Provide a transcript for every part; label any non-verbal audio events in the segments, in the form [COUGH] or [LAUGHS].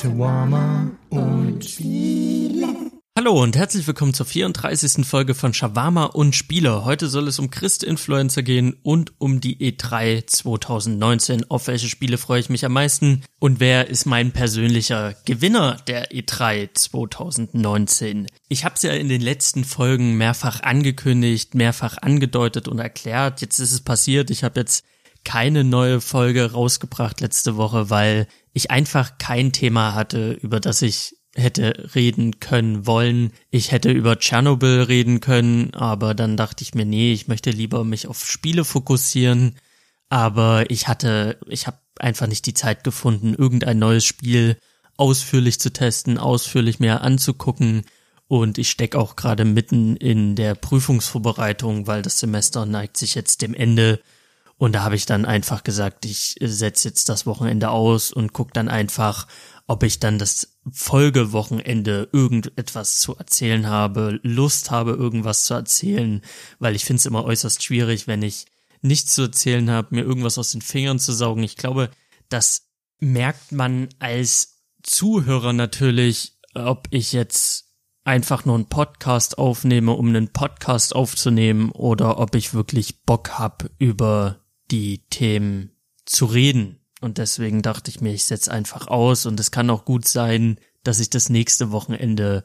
Shawarma und Spiele. Hallo und herzlich willkommen zur 34. Folge von Shawarma und Spiele. Heute soll es um Christ-Influencer gehen und um die E3 2019. Auf welche Spiele freue ich mich am meisten? Und wer ist mein persönlicher Gewinner der E3 2019? Ich habe es ja in den letzten Folgen mehrfach angekündigt, mehrfach angedeutet und erklärt. Jetzt ist es passiert. Ich habe jetzt keine neue Folge rausgebracht letzte Woche, weil ich einfach kein Thema hatte, über das ich hätte reden können wollen. Ich hätte über Tschernobyl reden können, aber dann dachte ich mir, nee, ich möchte lieber mich auf Spiele fokussieren. Aber ich hatte, ich habe einfach nicht die Zeit gefunden, irgendein neues Spiel ausführlich zu testen, ausführlich mehr anzugucken. Und ich stecke auch gerade mitten in der Prüfungsvorbereitung, weil das Semester neigt sich jetzt dem Ende. Und da habe ich dann einfach gesagt, ich setze jetzt das Wochenende aus und guck dann einfach, ob ich dann das Folgewochenende irgendetwas zu erzählen habe, Lust habe, irgendwas zu erzählen, weil ich finde es immer äußerst schwierig, wenn ich nichts zu erzählen habe, mir irgendwas aus den Fingern zu saugen. Ich glaube, das merkt man als Zuhörer natürlich, ob ich jetzt einfach nur einen Podcast aufnehme, um einen Podcast aufzunehmen, oder ob ich wirklich Bock hab, über die Themen zu reden. Und deswegen dachte ich mir, ich setze einfach aus. Und es kann auch gut sein, dass ich das nächste Wochenende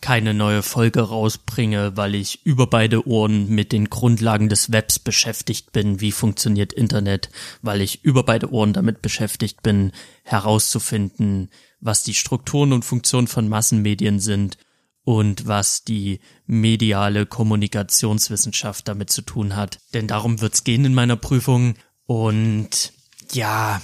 keine neue Folge rausbringe, weil ich über beide Ohren mit den Grundlagen des Webs beschäftigt bin, wie funktioniert Internet, weil ich über beide Ohren damit beschäftigt bin, herauszufinden, was die Strukturen und Funktionen von Massenmedien sind und was die mediale Kommunikationswissenschaft damit zu tun hat. Denn darum wird's gehen in meiner Prüfung. Und ja,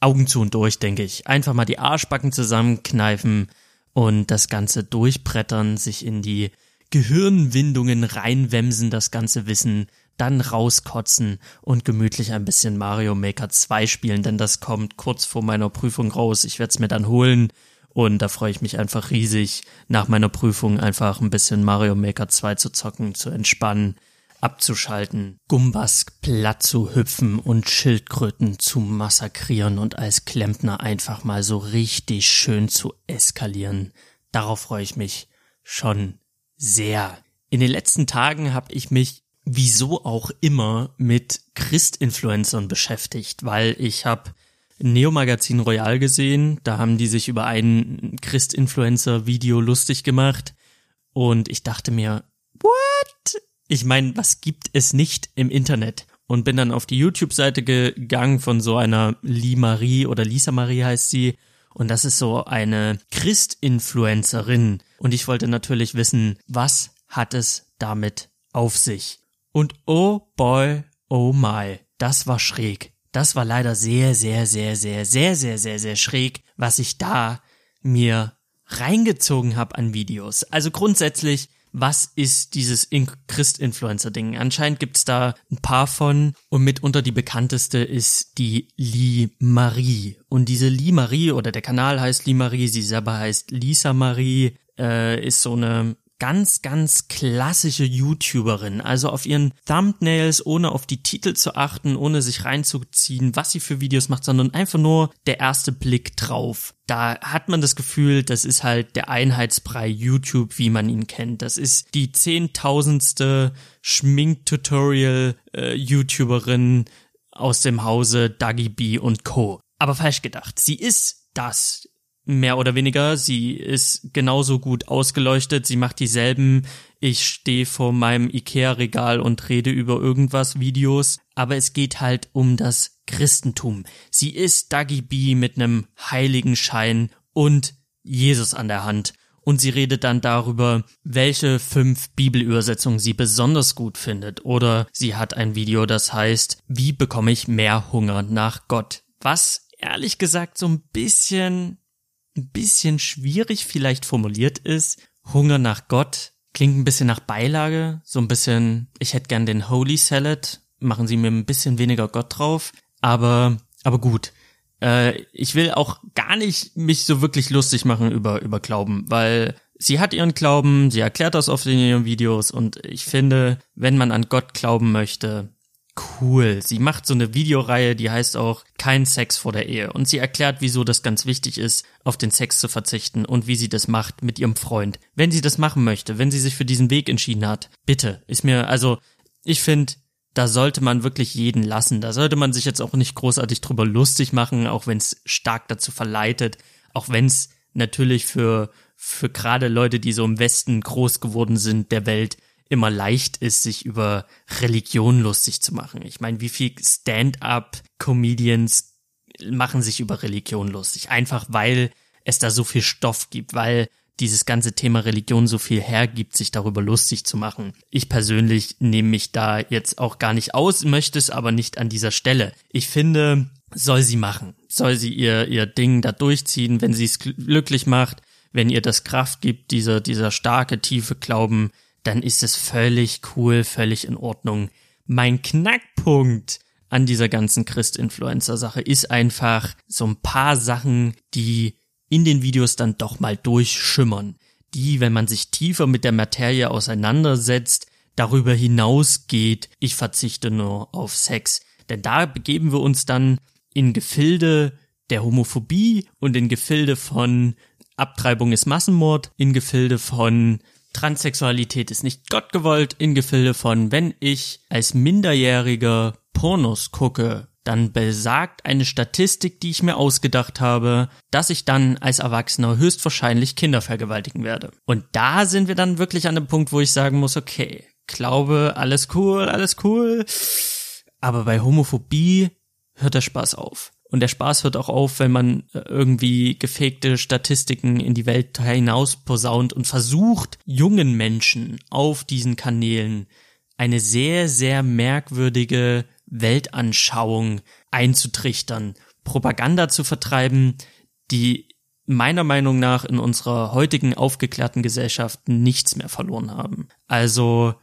Augen zu und durch, denke ich. Einfach mal die Arschbacken zusammenkneifen und das Ganze durchbrettern, sich in die Gehirnwindungen reinwemsen, das ganze Wissen, dann rauskotzen und gemütlich ein bisschen Mario Maker 2 spielen, denn das kommt kurz vor meiner Prüfung raus. Ich werde es mir dann holen und da freue ich mich einfach riesig, nach meiner Prüfung einfach ein bisschen Mario Maker 2 zu zocken, zu entspannen, abzuschalten, Gumbas platt zu hüpfen und Schildkröten zu massakrieren und als Klempner einfach mal so richtig schön zu eskalieren. Darauf freue ich mich schon sehr. In den letzten Tagen habe ich mich wieso auch immer mit Christ-Influencern beschäftigt, weil ich habe Neo Magazin Royal gesehen. Da haben die sich über ein Christ-Influencer-Video lustig gemacht. Und ich dachte mir, what? Ich meine, was gibt es nicht im Internet? Und bin dann auf die YouTube-Seite gegangen von so einer Lee Marie oder Lisa Marie heißt sie. Und das ist so eine Christ-Influencerin. Und ich wollte natürlich wissen, was hat es damit auf sich? Und oh boy, oh my, das war schräg das war leider sehr, sehr, sehr, sehr, sehr, sehr, sehr, sehr schräg, was ich da mir reingezogen habe an Videos. Also grundsätzlich, was ist dieses Christ-Influencer-Ding? Anscheinend gibt's da ein paar von und mitunter die bekannteste ist die Lee Marie. Und diese Lee Marie oder der Kanal heißt Lee Marie, sie selber heißt Lisa Marie, äh, ist so eine ganz, ganz klassische YouTuberin. Also auf ihren Thumbnails, ohne auf die Titel zu achten, ohne sich reinzuziehen, was sie für Videos macht, sondern einfach nur der erste Blick drauf. Da hat man das Gefühl, das ist halt der Einheitsbrei YouTube, wie man ihn kennt. Das ist die zehntausendste Schminktutorial-YouTuberin äh, aus dem Hause Dagi B und Co. Aber falsch gedacht. Sie ist das mehr oder weniger. Sie ist genauso gut ausgeleuchtet. Sie macht dieselben Ich stehe vor meinem Ikea-Regal und rede über irgendwas Videos. Aber es geht halt um das Christentum. Sie ist Dagi B mit einem heiligen Schein und Jesus an der Hand. Und sie redet dann darüber, welche fünf Bibelübersetzungen sie besonders gut findet. Oder sie hat ein Video, das heißt, wie bekomme ich mehr Hunger nach Gott? Was ehrlich gesagt so ein bisschen ein bisschen schwierig vielleicht formuliert ist. Hunger nach Gott klingt ein bisschen nach Beilage, so ein bisschen, ich hätte gern den Holy Salad, machen Sie mir ein bisschen weniger Gott drauf, aber, aber gut. Äh, ich will auch gar nicht mich so wirklich lustig machen über, über Glauben, weil sie hat ihren Glauben, sie erklärt das oft in ihren Videos und ich finde, wenn man an Gott glauben möchte, cool. Sie macht so eine Videoreihe, die heißt auch Kein Sex vor der Ehe. Und sie erklärt, wieso das ganz wichtig ist, auf den Sex zu verzichten und wie sie das macht mit ihrem Freund. Wenn sie das machen möchte, wenn sie sich für diesen Weg entschieden hat, bitte, ist mir, also, ich finde, da sollte man wirklich jeden lassen. Da sollte man sich jetzt auch nicht großartig drüber lustig machen, auch wenn es stark dazu verleitet, auch wenn es natürlich für, für gerade Leute, die so im Westen groß geworden sind, der Welt, immer leicht ist, sich über Religion lustig zu machen. Ich meine, wie viel Stand-up-Comedians machen sich über Religion lustig? Einfach weil es da so viel Stoff gibt, weil dieses ganze Thema Religion so viel hergibt, sich darüber lustig zu machen. Ich persönlich nehme mich da jetzt auch gar nicht aus, möchte es aber nicht an dieser Stelle. Ich finde, soll sie machen. Soll sie ihr, ihr Ding da durchziehen, wenn sie es glücklich macht, wenn ihr das Kraft gibt, dieser, dieser starke, tiefe Glauben, dann ist es völlig cool, völlig in Ordnung. Mein Knackpunkt an dieser ganzen Christ-Influencer-Sache ist einfach so ein paar Sachen, die in den Videos dann doch mal durchschimmern. Die, wenn man sich tiefer mit der Materie auseinandersetzt, darüber hinausgeht, ich verzichte nur auf Sex. Denn da begeben wir uns dann in Gefilde der Homophobie und in Gefilde von Abtreibung ist Massenmord, in Gefilde von Transsexualität ist nicht Gott gewollt, in Gefilde von wenn ich als Minderjähriger Pornos gucke, dann besagt eine Statistik, die ich mir ausgedacht habe, dass ich dann als Erwachsener höchstwahrscheinlich Kinder vergewaltigen werde. Und da sind wir dann wirklich an dem Punkt, wo ich sagen muss, okay, glaube, alles cool, alles cool. Aber bei Homophobie hört der Spaß auf. Und der Spaß hört auch auf, wenn man äh, irgendwie gefakte Statistiken in die Welt hinaus posaunt und versucht, jungen Menschen auf diesen Kanälen eine sehr, sehr merkwürdige Weltanschauung einzutrichtern, Propaganda zu vertreiben, die meiner Meinung nach in unserer heutigen aufgeklärten Gesellschaft nichts mehr verloren haben. Also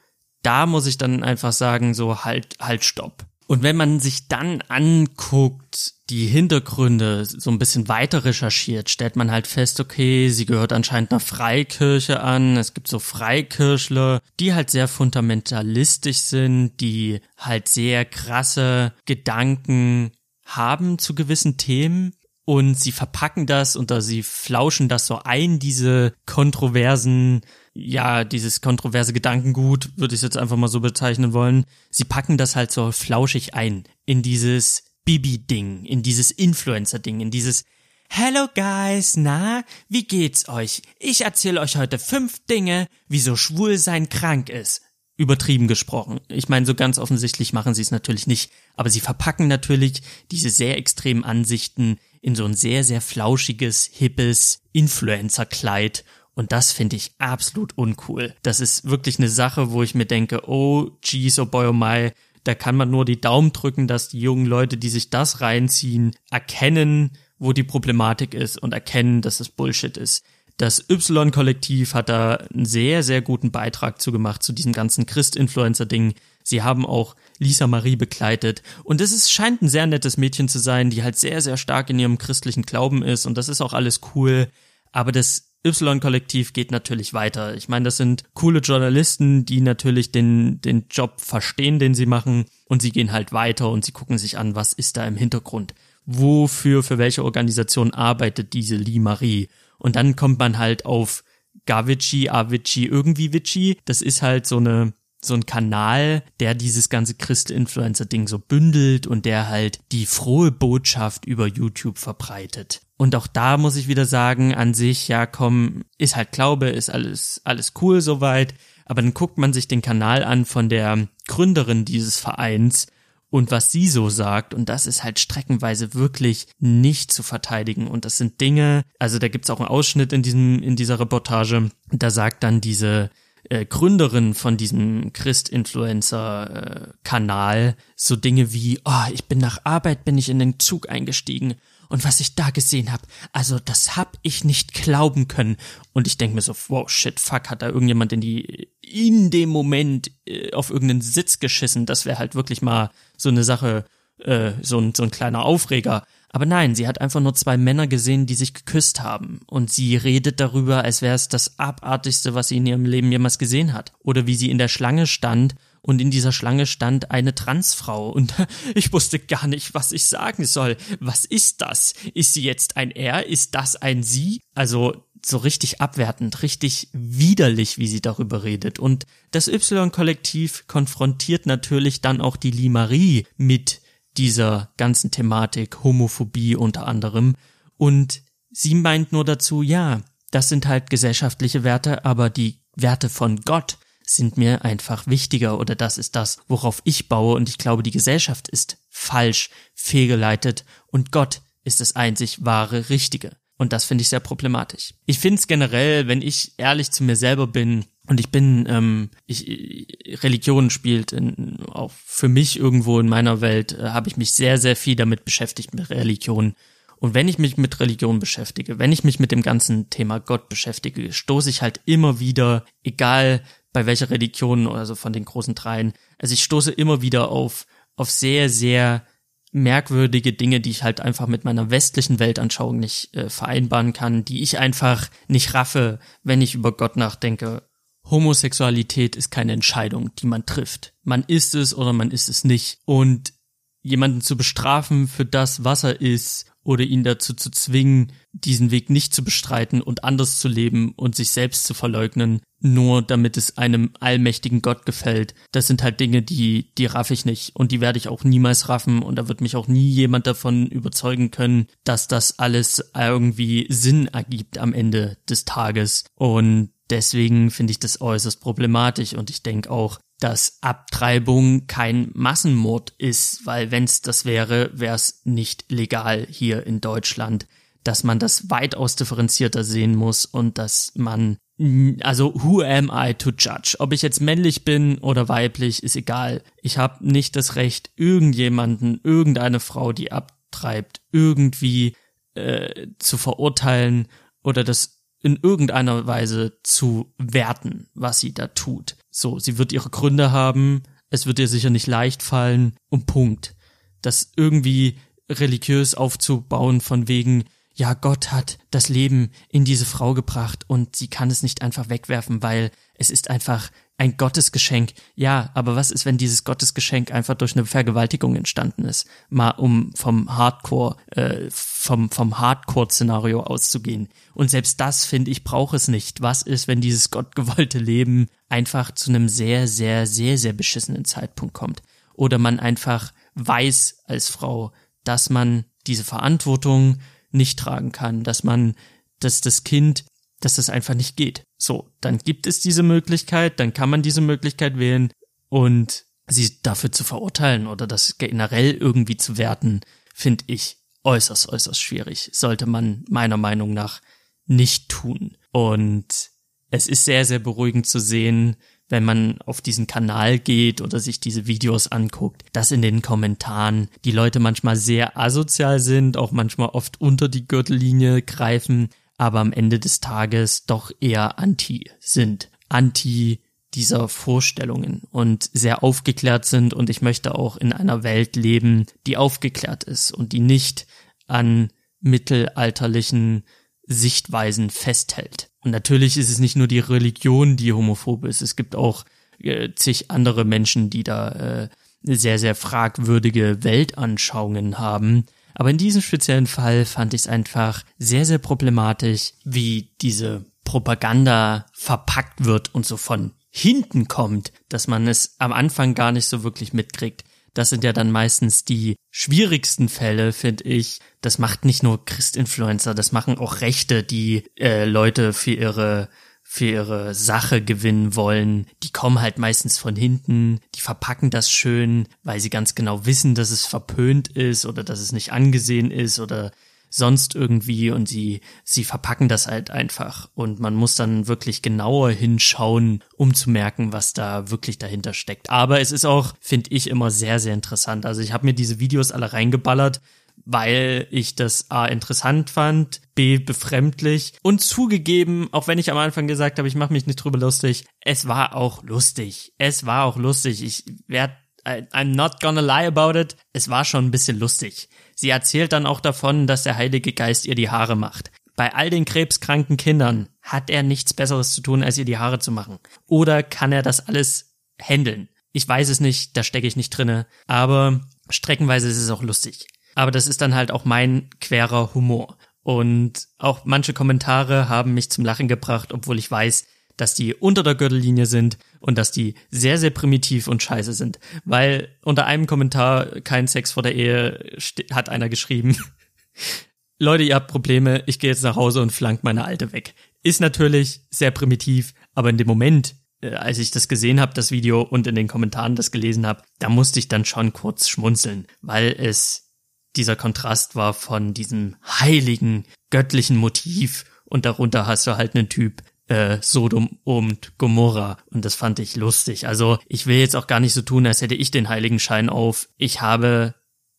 da muss ich dann einfach sagen, so halt, halt, stopp. Und wenn man sich dann anguckt, die Hintergründe so ein bisschen weiter recherchiert, stellt man halt fest, okay, sie gehört anscheinend einer Freikirche an. Es gibt so Freikirchler, die halt sehr fundamentalistisch sind, die halt sehr krasse Gedanken haben zu gewissen Themen und sie verpacken das oder sie flauschen das so ein, diese kontroversen ja, dieses kontroverse Gedankengut, würde ich jetzt einfach mal so bezeichnen wollen, sie packen das halt so flauschig ein in dieses Bibi-Ding, in dieses Influencer-Ding, in dieses Hello guys, na, wie geht's euch? Ich erzähle euch heute fünf Dinge, wieso Schwulsein krank ist. Übertrieben gesprochen. Ich meine, so ganz offensichtlich machen sie es natürlich nicht, aber sie verpacken natürlich diese sehr extremen Ansichten in so ein sehr, sehr flauschiges, hippes Influencer-Kleid und das finde ich absolut uncool. Das ist wirklich eine Sache, wo ich mir denke, oh, geez, oh boy, oh my, da kann man nur die Daumen drücken, dass die jungen Leute, die sich das reinziehen, erkennen, wo die Problematik ist und erkennen, dass es Bullshit ist. Das Y-Kollektiv hat da einen sehr, sehr guten Beitrag zu gemacht zu diesem ganzen Christ-Influencer-Ding. Sie haben auch Lisa Marie begleitet. Und es ist, scheint ein sehr nettes Mädchen zu sein, die halt sehr, sehr stark in ihrem christlichen Glauben ist. Und das ist auch alles cool. Aber das Y-Kollektiv geht natürlich weiter. Ich meine, das sind coole Journalisten, die natürlich den, den Job verstehen, den sie machen. Und sie gehen halt weiter und sie gucken sich an, was ist da im Hintergrund. Wofür, für welche Organisation arbeitet diese Lee Marie? Und dann kommt man halt auf Gavici, Avicii, irgendwie Vici. Das ist halt so eine so ein Kanal, der dieses ganze Christ-Influencer-Ding so bündelt und der halt die frohe Botschaft über YouTube verbreitet. Und auch da muss ich wieder sagen, an sich, ja komm, ist halt Glaube, ist alles, alles cool soweit. Aber dann guckt man sich den Kanal an von der Gründerin dieses Vereins und was sie so sagt. Und das ist halt streckenweise wirklich nicht zu verteidigen. Und das sind Dinge, also da gibt's auch einen Ausschnitt in diesem, in dieser Reportage. Da sagt dann diese, äh, Gründerin von diesem Christ-Influencer-Kanal so Dinge wie, oh, ich bin nach Arbeit, bin ich in den Zug eingestiegen und was ich da gesehen habe, also das hab ich nicht glauben können. Und ich denke mir so, wow, shit, fuck, hat da irgendjemand in die, in dem Moment äh, auf irgendeinen Sitz geschissen? Das wäre halt wirklich mal so eine Sache, äh, so, ein, so ein kleiner Aufreger. Aber nein, sie hat einfach nur zwei Männer gesehen, die sich geküsst haben. Und sie redet darüber, als wäre es das Abartigste, was sie in ihrem Leben jemals gesehen hat. Oder wie sie in der Schlange stand und in dieser Schlange stand eine Transfrau und [LAUGHS] ich wusste gar nicht, was ich sagen soll. Was ist das? Ist sie jetzt ein Er? Ist das ein Sie? Also so richtig abwertend, richtig widerlich, wie sie darüber redet. Und das Y-Kollektiv konfrontiert natürlich dann auch die Limarie mit dieser ganzen Thematik, Homophobie unter anderem. Und sie meint nur dazu, ja, das sind halt gesellschaftliche Werte, aber die Werte von Gott sind mir einfach wichtiger oder das ist das, worauf ich baue und ich glaube, die Gesellschaft ist falsch, fehlgeleitet und Gott ist das einzig wahre Richtige. Und das finde ich sehr problematisch. Ich finde es generell, wenn ich ehrlich zu mir selber bin, und ich bin, ähm, ich, Religion spielt in, auch für mich irgendwo in meiner Welt, äh, habe ich mich sehr, sehr viel damit beschäftigt mit Religion. Und wenn ich mich mit Religion beschäftige, wenn ich mich mit dem ganzen Thema Gott beschäftige, stoße ich halt immer wieder, egal bei welcher Religion, also von den großen dreien, also ich stoße immer wieder auf, auf sehr, sehr merkwürdige Dinge, die ich halt einfach mit meiner westlichen Weltanschauung nicht äh, vereinbaren kann, die ich einfach nicht raffe, wenn ich über Gott nachdenke. Homosexualität ist keine Entscheidung, die man trifft. Man ist es oder man ist es nicht. Und jemanden zu bestrafen für das, was er ist oder ihn dazu zu zwingen, diesen Weg nicht zu bestreiten und anders zu leben und sich selbst zu verleugnen, nur damit es einem allmächtigen Gott gefällt. Das sind halt Dinge, die, die raff ich nicht und die werde ich auch niemals raffen und da wird mich auch nie jemand davon überzeugen können, dass das alles irgendwie Sinn ergibt am Ende des Tages und deswegen finde ich das äußerst problematisch und ich denke auch, dass Abtreibung kein Massenmord ist, weil wenn es das wäre, wäre es nicht legal hier in Deutschland, dass man das weitaus differenzierter sehen muss und dass man also who am I to judge? Ob ich jetzt männlich bin oder weiblich, ist egal. Ich habe nicht das Recht, irgendjemanden, irgendeine Frau, die abtreibt, irgendwie äh, zu verurteilen oder das in irgendeiner Weise zu werten, was sie da tut. So, sie wird ihre Gründe haben, es wird ihr sicher nicht leicht fallen, und Punkt. Das irgendwie religiös aufzubauen von wegen, ja, Gott hat das Leben in diese Frau gebracht und sie kann es nicht einfach wegwerfen, weil es ist einfach ein Gottesgeschenk. Ja, aber was ist, wenn dieses Gottesgeschenk einfach durch eine Vergewaltigung entstanden ist? Mal um vom Hardcore, äh, vom, vom Hardcore-Szenario auszugehen. Und selbst das, finde ich, braucht es nicht. Was ist, wenn dieses gottgewollte Leben einfach zu einem sehr, sehr, sehr, sehr beschissenen Zeitpunkt kommt? Oder man einfach weiß als Frau, dass man diese Verantwortung nicht tragen kann, dass man, dass das Kind, dass das einfach nicht geht. So, dann gibt es diese Möglichkeit, dann kann man diese Möglichkeit wählen und sie dafür zu verurteilen oder das generell irgendwie zu werten, finde ich äußerst, äußerst schwierig. Sollte man meiner Meinung nach nicht tun. Und es ist sehr, sehr beruhigend zu sehen, wenn man auf diesen Kanal geht oder sich diese Videos anguckt, dass in den Kommentaren die Leute manchmal sehr asozial sind, auch manchmal oft unter die Gürtellinie greifen, aber am Ende des Tages doch eher anti sind. Anti dieser Vorstellungen und sehr aufgeklärt sind und ich möchte auch in einer Welt leben, die aufgeklärt ist und die nicht an mittelalterlichen Sichtweisen festhält. Und natürlich ist es nicht nur die Religion, die homophob ist. Es gibt auch äh, zig andere Menschen, die da äh, sehr, sehr fragwürdige Weltanschauungen haben. Aber in diesem speziellen Fall fand ich es einfach sehr, sehr problematisch, wie diese Propaganda verpackt wird und so von hinten kommt, dass man es am Anfang gar nicht so wirklich mitkriegt. Das sind ja dann meistens die schwierigsten Fälle, finde ich. Das macht nicht nur Christinfluencer, das machen auch Rechte, die äh, Leute für ihre für ihre Sache gewinnen wollen, die kommen halt meistens von hinten, die verpacken das schön, weil sie ganz genau wissen, dass es verpönt ist oder dass es nicht angesehen ist oder sonst irgendwie und sie, sie verpacken das halt einfach und man muss dann wirklich genauer hinschauen, um zu merken, was da wirklich dahinter steckt. Aber es ist auch, finde ich, immer sehr, sehr interessant. Also ich habe mir diese Videos alle reingeballert, weil ich das A interessant fand, B befremdlich und zugegeben, auch wenn ich am Anfang gesagt habe, ich mache mich nicht drüber lustig, es war auch lustig. Es war auch lustig. Ich werde I'm not gonna lie about it. Es war schon ein bisschen lustig. Sie erzählt dann auch davon, dass der Heilige Geist ihr die Haare macht. Bei all den krebskranken Kindern hat er nichts Besseres zu tun, als ihr die Haare zu machen. Oder kann er das alles handeln? Ich weiß es nicht, da stecke ich nicht drinne, aber streckenweise ist es auch lustig. Aber das ist dann halt auch mein querer Humor. Und auch manche Kommentare haben mich zum Lachen gebracht, obwohl ich weiß, dass die unter der Gürtellinie sind und dass die sehr, sehr primitiv und scheiße sind. Weil unter einem Kommentar, kein Sex vor der Ehe, hat einer geschrieben, [LAUGHS] Leute, ihr habt Probleme, ich gehe jetzt nach Hause und flank meine Alte weg. Ist natürlich sehr primitiv, aber in dem Moment, äh, als ich das gesehen habe, das Video und in den Kommentaren das gelesen habe, da musste ich dann schon kurz schmunzeln, weil es dieser Kontrast war von diesem heiligen, göttlichen Motiv und darunter hast du halt einen Typ, äh, Sodom und Gomorra. Und das fand ich lustig. Also ich will jetzt auch gar nicht so tun, als hätte ich den Heiligenschein auf. Ich habe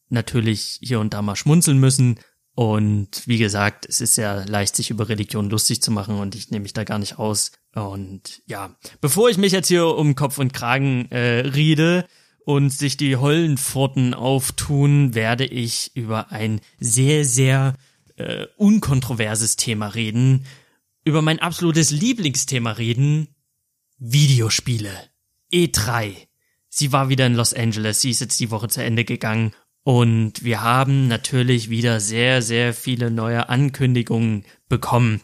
natürlich hier und da mal schmunzeln müssen. Und wie gesagt, es ist ja leicht, sich über Religion lustig zu machen und ich nehme mich da gar nicht aus. Und ja, bevor ich mich jetzt hier um Kopf und Kragen äh, riede und sich die Hollenpforten auftun, werde ich über ein sehr, sehr äh, unkontroverses Thema reden, über mein absolutes Lieblingsthema reden. Videospiele. E3. Sie war wieder in Los Angeles, sie ist jetzt die Woche zu Ende gegangen und wir haben natürlich wieder sehr, sehr viele neue Ankündigungen bekommen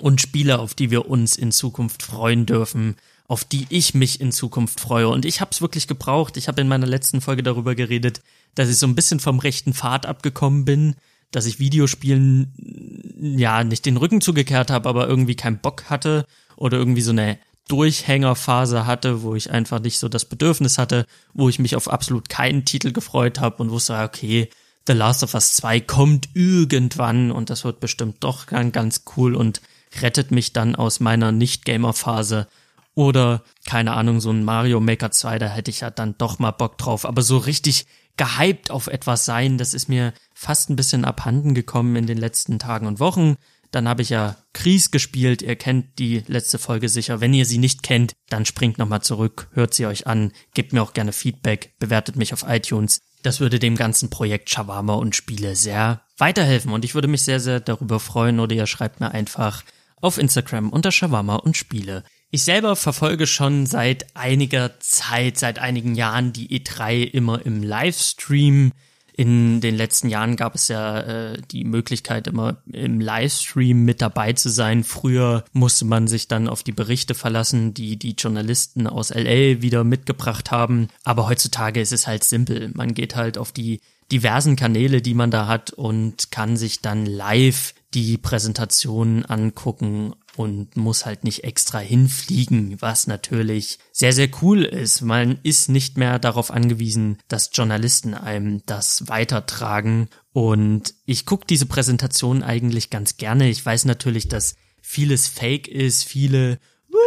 und Spiele, auf die wir uns in Zukunft freuen dürfen, auf die ich mich in Zukunft freue. Und ich habe es wirklich gebraucht. Ich habe in meiner letzten Folge darüber geredet, dass ich so ein bisschen vom rechten Pfad abgekommen bin dass ich Videospielen ja nicht den Rücken zugekehrt habe, aber irgendwie keinen Bock hatte oder irgendwie so eine Durchhängerphase hatte, wo ich einfach nicht so das Bedürfnis hatte, wo ich mich auf absolut keinen Titel gefreut habe und wusste, okay, The Last of Us 2 kommt irgendwann und das wird bestimmt doch ganz cool und rettet mich dann aus meiner Nicht-Gamer-Phase. Oder, keine Ahnung, so ein Mario Maker 2, da hätte ich ja dann doch mal Bock drauf. Aber so richtig gehypt auf etwas sein, das ist mir fast ein bisschen abhanden gekommen in den letzten Tagen und Wochen. Dann habe ich ja Kries gespielt. Ihr kennt die letzte Folge sicher. Wenn ihr sie nicht kennt, dann springt nochmal zurück, hört sie euch an, gebt mir auch gerne Feedback, bewertet mich auf iTunes. Das würde dem ganzen Projekt Shawarma und Spiele sehr weiterhelfen und ich würde mich sehr, sehr darüber freuen oder ihr schreibt mir einfach auf Instagram unter Shawarma und Spiele. Ich selber verfolge schon seit einiger Zeit, seit einigen Jahren die E3 immer im Livestream. In den letzten Jahren gab es ja äh, die Möglichkeit, immer im Livestream mit dabei zu sein. Früher musste man sich dann auf die Berichte verlassen, die die Journalisten aus LA wieder mitgebracht haben. Aber heutzutage ist es halt simpel. Man geht halt auf die diversen Kanäle, die man da hat und kann sich dann live die Präsentation angucken und muss halt nicht extra hinfliegen, was natürlich sehr, sehr cool ist. Man ist nicht mehr darauf angewiesen, dass Journalisten einem das weitertragen. Und ich gucke diese Präsentation eigentlich ganz gerne. Ich weiß natürlich, dass vieles fake ist, viele Woo,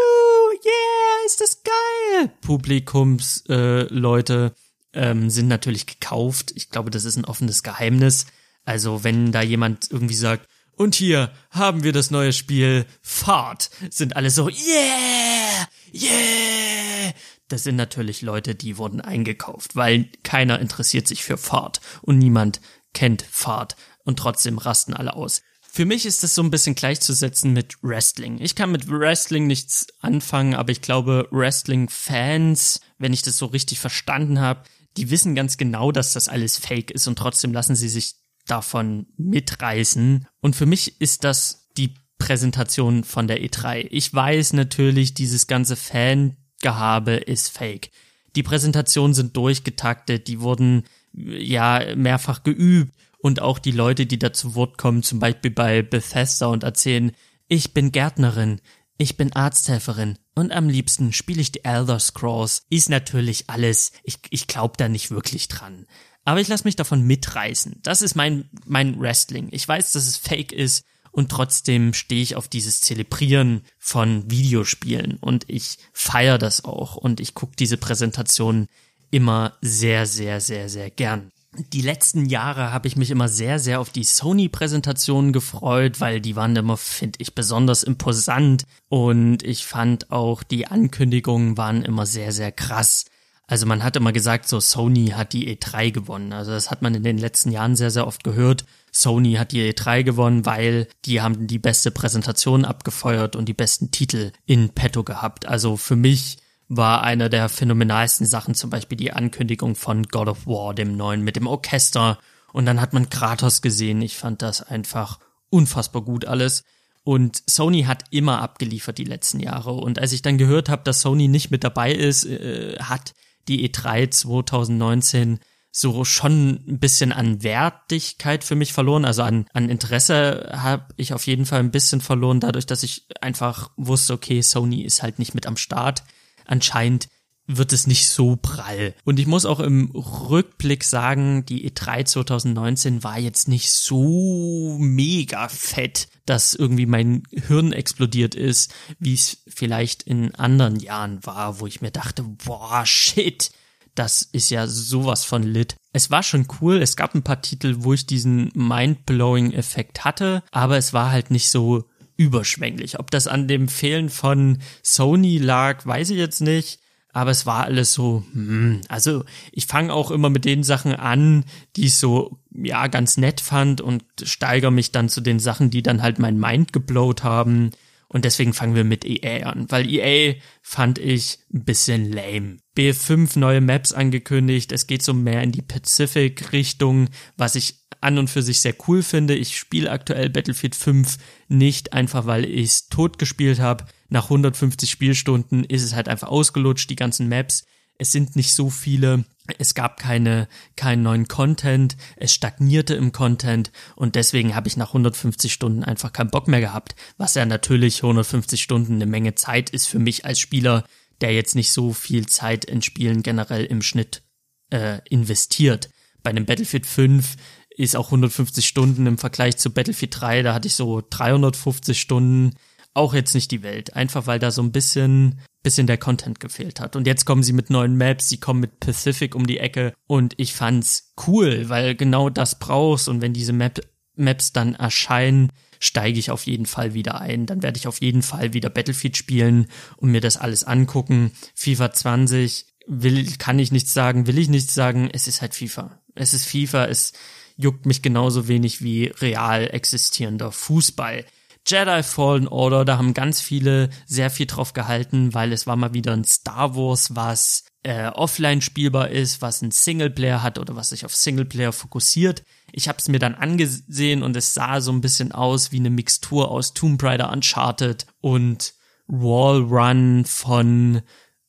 yeah, ist das geil! Publikumsleute äh, ähm, sind natürlich gekauft. Ich glaube, das ist ein offenes Geheimnis. Also wenn da jemand irgendwie sagt, und hier haben wir das neue Spiel Fahrt. Sind alle so, yeah, yeah. Das sind natürlich Leute, die wurden eingekauft, weil keiner interessiert sich für Fahrt und niemand kennt Fahrt und trotzdem rasten alle aus. Für mich ist das so ein bisschen gleichzusetzen mit Wrestling. Ich kann mit Wrestling nichts anfangen, aber ich glaube, Wrestling-Fans, wenn ich das so richtig verstanden habe, die wissen ganz genau, dass das alles fake ist und trotzdem lassen sie sich davon mitreißen. Und für mich ist das die Präsentation von der E3. Ich weiß natürlich, dieses ganze Fangehabe ist fake. Die Präsentationen sind durchgetaktet, die wurden ja mehrfach geübt und auch die Leute, die da zu Wort kommen, zum Beispiel bei Bethesda und erzählen, ich bin Gärtnerin, ich bin Arzthelferin und am liebsten spiele ich die Elder Scrolls, ist natürlich alles, ich, ich glaube da nicht wirklich dran. Aber ich lasse mich davon mitreißen. Das ist mein, mein Wrestling. Ich weiß, dass es fake ist und trotzdem stehe ich auf dieses Zelebrieren von Videospielen und ich feiere das auch und ich gucke diese Präsentation immer sehr, sehr, sehr, sehr gern. Die letzten Jahre habe ich mich immer sehr, sehr auf die Sony-Präsentationen gefreut, weil die waren immer, finde ich, besonders imposant und ich fand auch die Ankündigungen waren immer sehr, sehr krass. Also man hat immer gesagt, so Sony hat die E3 gewonnen. Also das hat man in den letzten Jahren sehr, sehr oft gehört. Sony hat die E3 gewonnen, weil die haben die beste Präsentation abgefeuert und die besten Titel in petto gehabt. Also für mich war einer der phänomenalsten Sachen, zum Beispiel die Ankündigung von God of War, dem neuen, mit dem Orchester. Und dann hat man Kratos gesehen. Ich fand das einfach unfassbar gut alles. Und Sony hat immer abgeliefert die letzten Jahre. Und als ich dann gehört habe, dass Sony nicht mit dabei ist, äh, hat die E3 2019 so schon ein bisschen an Wertigkeit für mich verloren. Also an, an Interesse habe ich auf jeden Fall ein bisschen verloren, dadurch, dass ich einfach wusste, okay, Sony ist halt nicht mit am Start. Anscheinend wird es nicht so prall. Und ich muss auch im Rückblick sagen, die E3 2019 war jetzt nicht so mega fett, dass irgendwie mein Hirn explodiert ist, wie es vielleicht in anderen Jahren war, wo ich mir dachte, boah, shit, das ist ja sowas von lit. Es war schon cool, es gab ein paar Titel, wo ich diesen mind-blowing Effekt hatte, aber es war halt nicht so überschwänglich. Ob das an dem Fehlen von Sony lag, weiß ich jetzt nicht. Aber es war alles so, hm, also ich fange auch immer mit den Sachen an, die ich so, ja, ganz nett fand und steigere mich dann zu den Sachen, die dann halt mein Mind geblowt haben. Und deswegen fangen wir mit EA an, weil EA fand ich ein bisschen lame. B5 neue Maps angekündigt, es geht so mehr in die Pacific-Richtung, was ich an und für sich sehr cool finde. Ich spiele aktuell Battlefield 5 nicht einfach, weil ich es tot gespielt habe. Nach 150 Spielstunden ist es halt einfach ausgelutscht, die ganzen Maps. Es sind nicht so viele es gab keine, keinen neuen Content, es stagnierte im Content und deswegen habe ich nach 150 Stunden einfach keinen Bock mehr gehabt, was ja natürlich 150 Stunden eine Menge Zeit ist für mich als Spieler, der jetzt nicht so viel Zeit in Spielen generell im Schnitt äh, investiert. Bei einem Battlefield 5 ist auch 150 Stunden im Vergleich zu Battlefield 3, da hatte ich so 350 Stunden auch jetzt nicht die Welt. Einfach weil da so ein bisschen, bisschen der Content gefehlt hat. Und jetzt kommen sie mit neuen Maps, sie kommen mit Pacific um die Ecke und ich fand's cool, weil genau das brauchst und wenn diese Map, Maps dann erscheinen, steige ich auf jeden Fall wieder ein. Dann werde ich auf jeden Fall wieder Battlefield spielen und mir das alles angucken. FIFA 20 will, kann ich nichts sagen, will ich nichts sagen. Es ist halt FIFA. Es ist FIFA, es juckt mich genauso wenig wie real existierender Fußball. Jedi Fallen Order, da haben ganz viele sehr viel drauf gehalten, weil es war mal wieder ein Star Wars, was äh, offline spielbar ist, was ein Singleplayer hat oder was sich auf Singleplayer fokussiert. Ich habe es mir dann angesehen und es sah so ein bisschen aus wie eine Mixtur aus Tomb Raider Uncharted und Wall Run von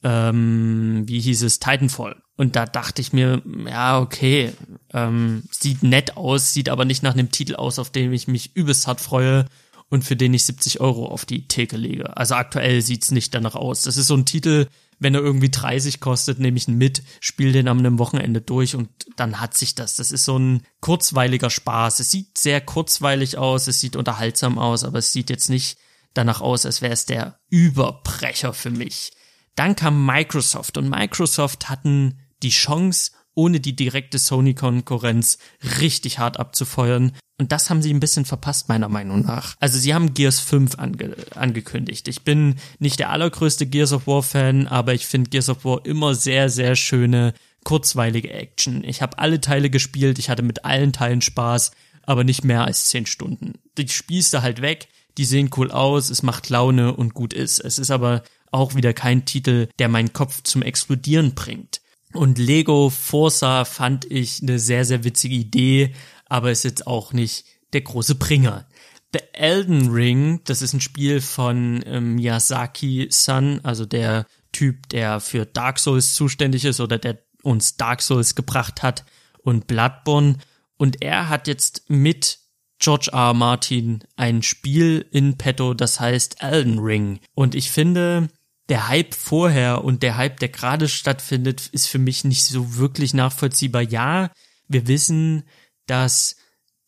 ähm, wie hieß es Titanfall. Und da dachte ich mir, ja okay, ähm, sieht nett aus, sieht aber nicht nach einem Titel aus, auf den ich mich übelst hart freue und für den ich 70 Euro auf die Theke lege. Also aktuell sieht's nicht danach aus. Das ist so ein Titel, wenn er irgendwie 30 kostet, nehme ich ihn mit, spiele den am einem Wochenende durch und dann hat sich das. Das ist so ein kurzweiliger Spaß. Es sieht sehr kurzweilig aus, es sieht unterhaltsam aus, aber es sieht jetzt nicht danach aus, als wäre es der Überbrecher für mich. Dann kam Microsoft und Microsoft hatten die Chance, ohne die direkte Sony-Konkurrenz richtig hart abzufeuern. Und das haben sie ein bisschen verpasst, meiner Meinung nach. Also sie haben Gears 5 ange angekündigt. Ich bin nicht der allergrößte Gears of War-Fan, aber ich finde Gears of War immer sehr, sehr schöne, kurzweilige Action. Ich habe alle Teile gespielt, ich hatte mit allen Teilen Spaß, aber nicht mehr als 10 Stunden. Die du halt weg, die sehen cool aus, es macht Laune und gut ist. Es ist aber auch wieder kein Titel, der meinen Kopf zum Explodieren bringt. Und Lego Forza fand ich eine sehr, sehr witzige Idee, aber ist jetzt auch nicht der große Bringer. The Elden Ring, das ist ein Spiel von ähm, Miyazaki-san, also der Typ, der für Dark Souls zuständig ist oder der uns Dark Souls gebracht hat und Bloodborne. Und er hat jetzt mit George. R. Martin ein Spiel in petto, das heißt Elden Ring. Und ich finde, der Hype vorher und der Hype, der gerade stattfindet, ist für mich nicht so wirklich nachvollziehbar. Ja, wir wissen, dass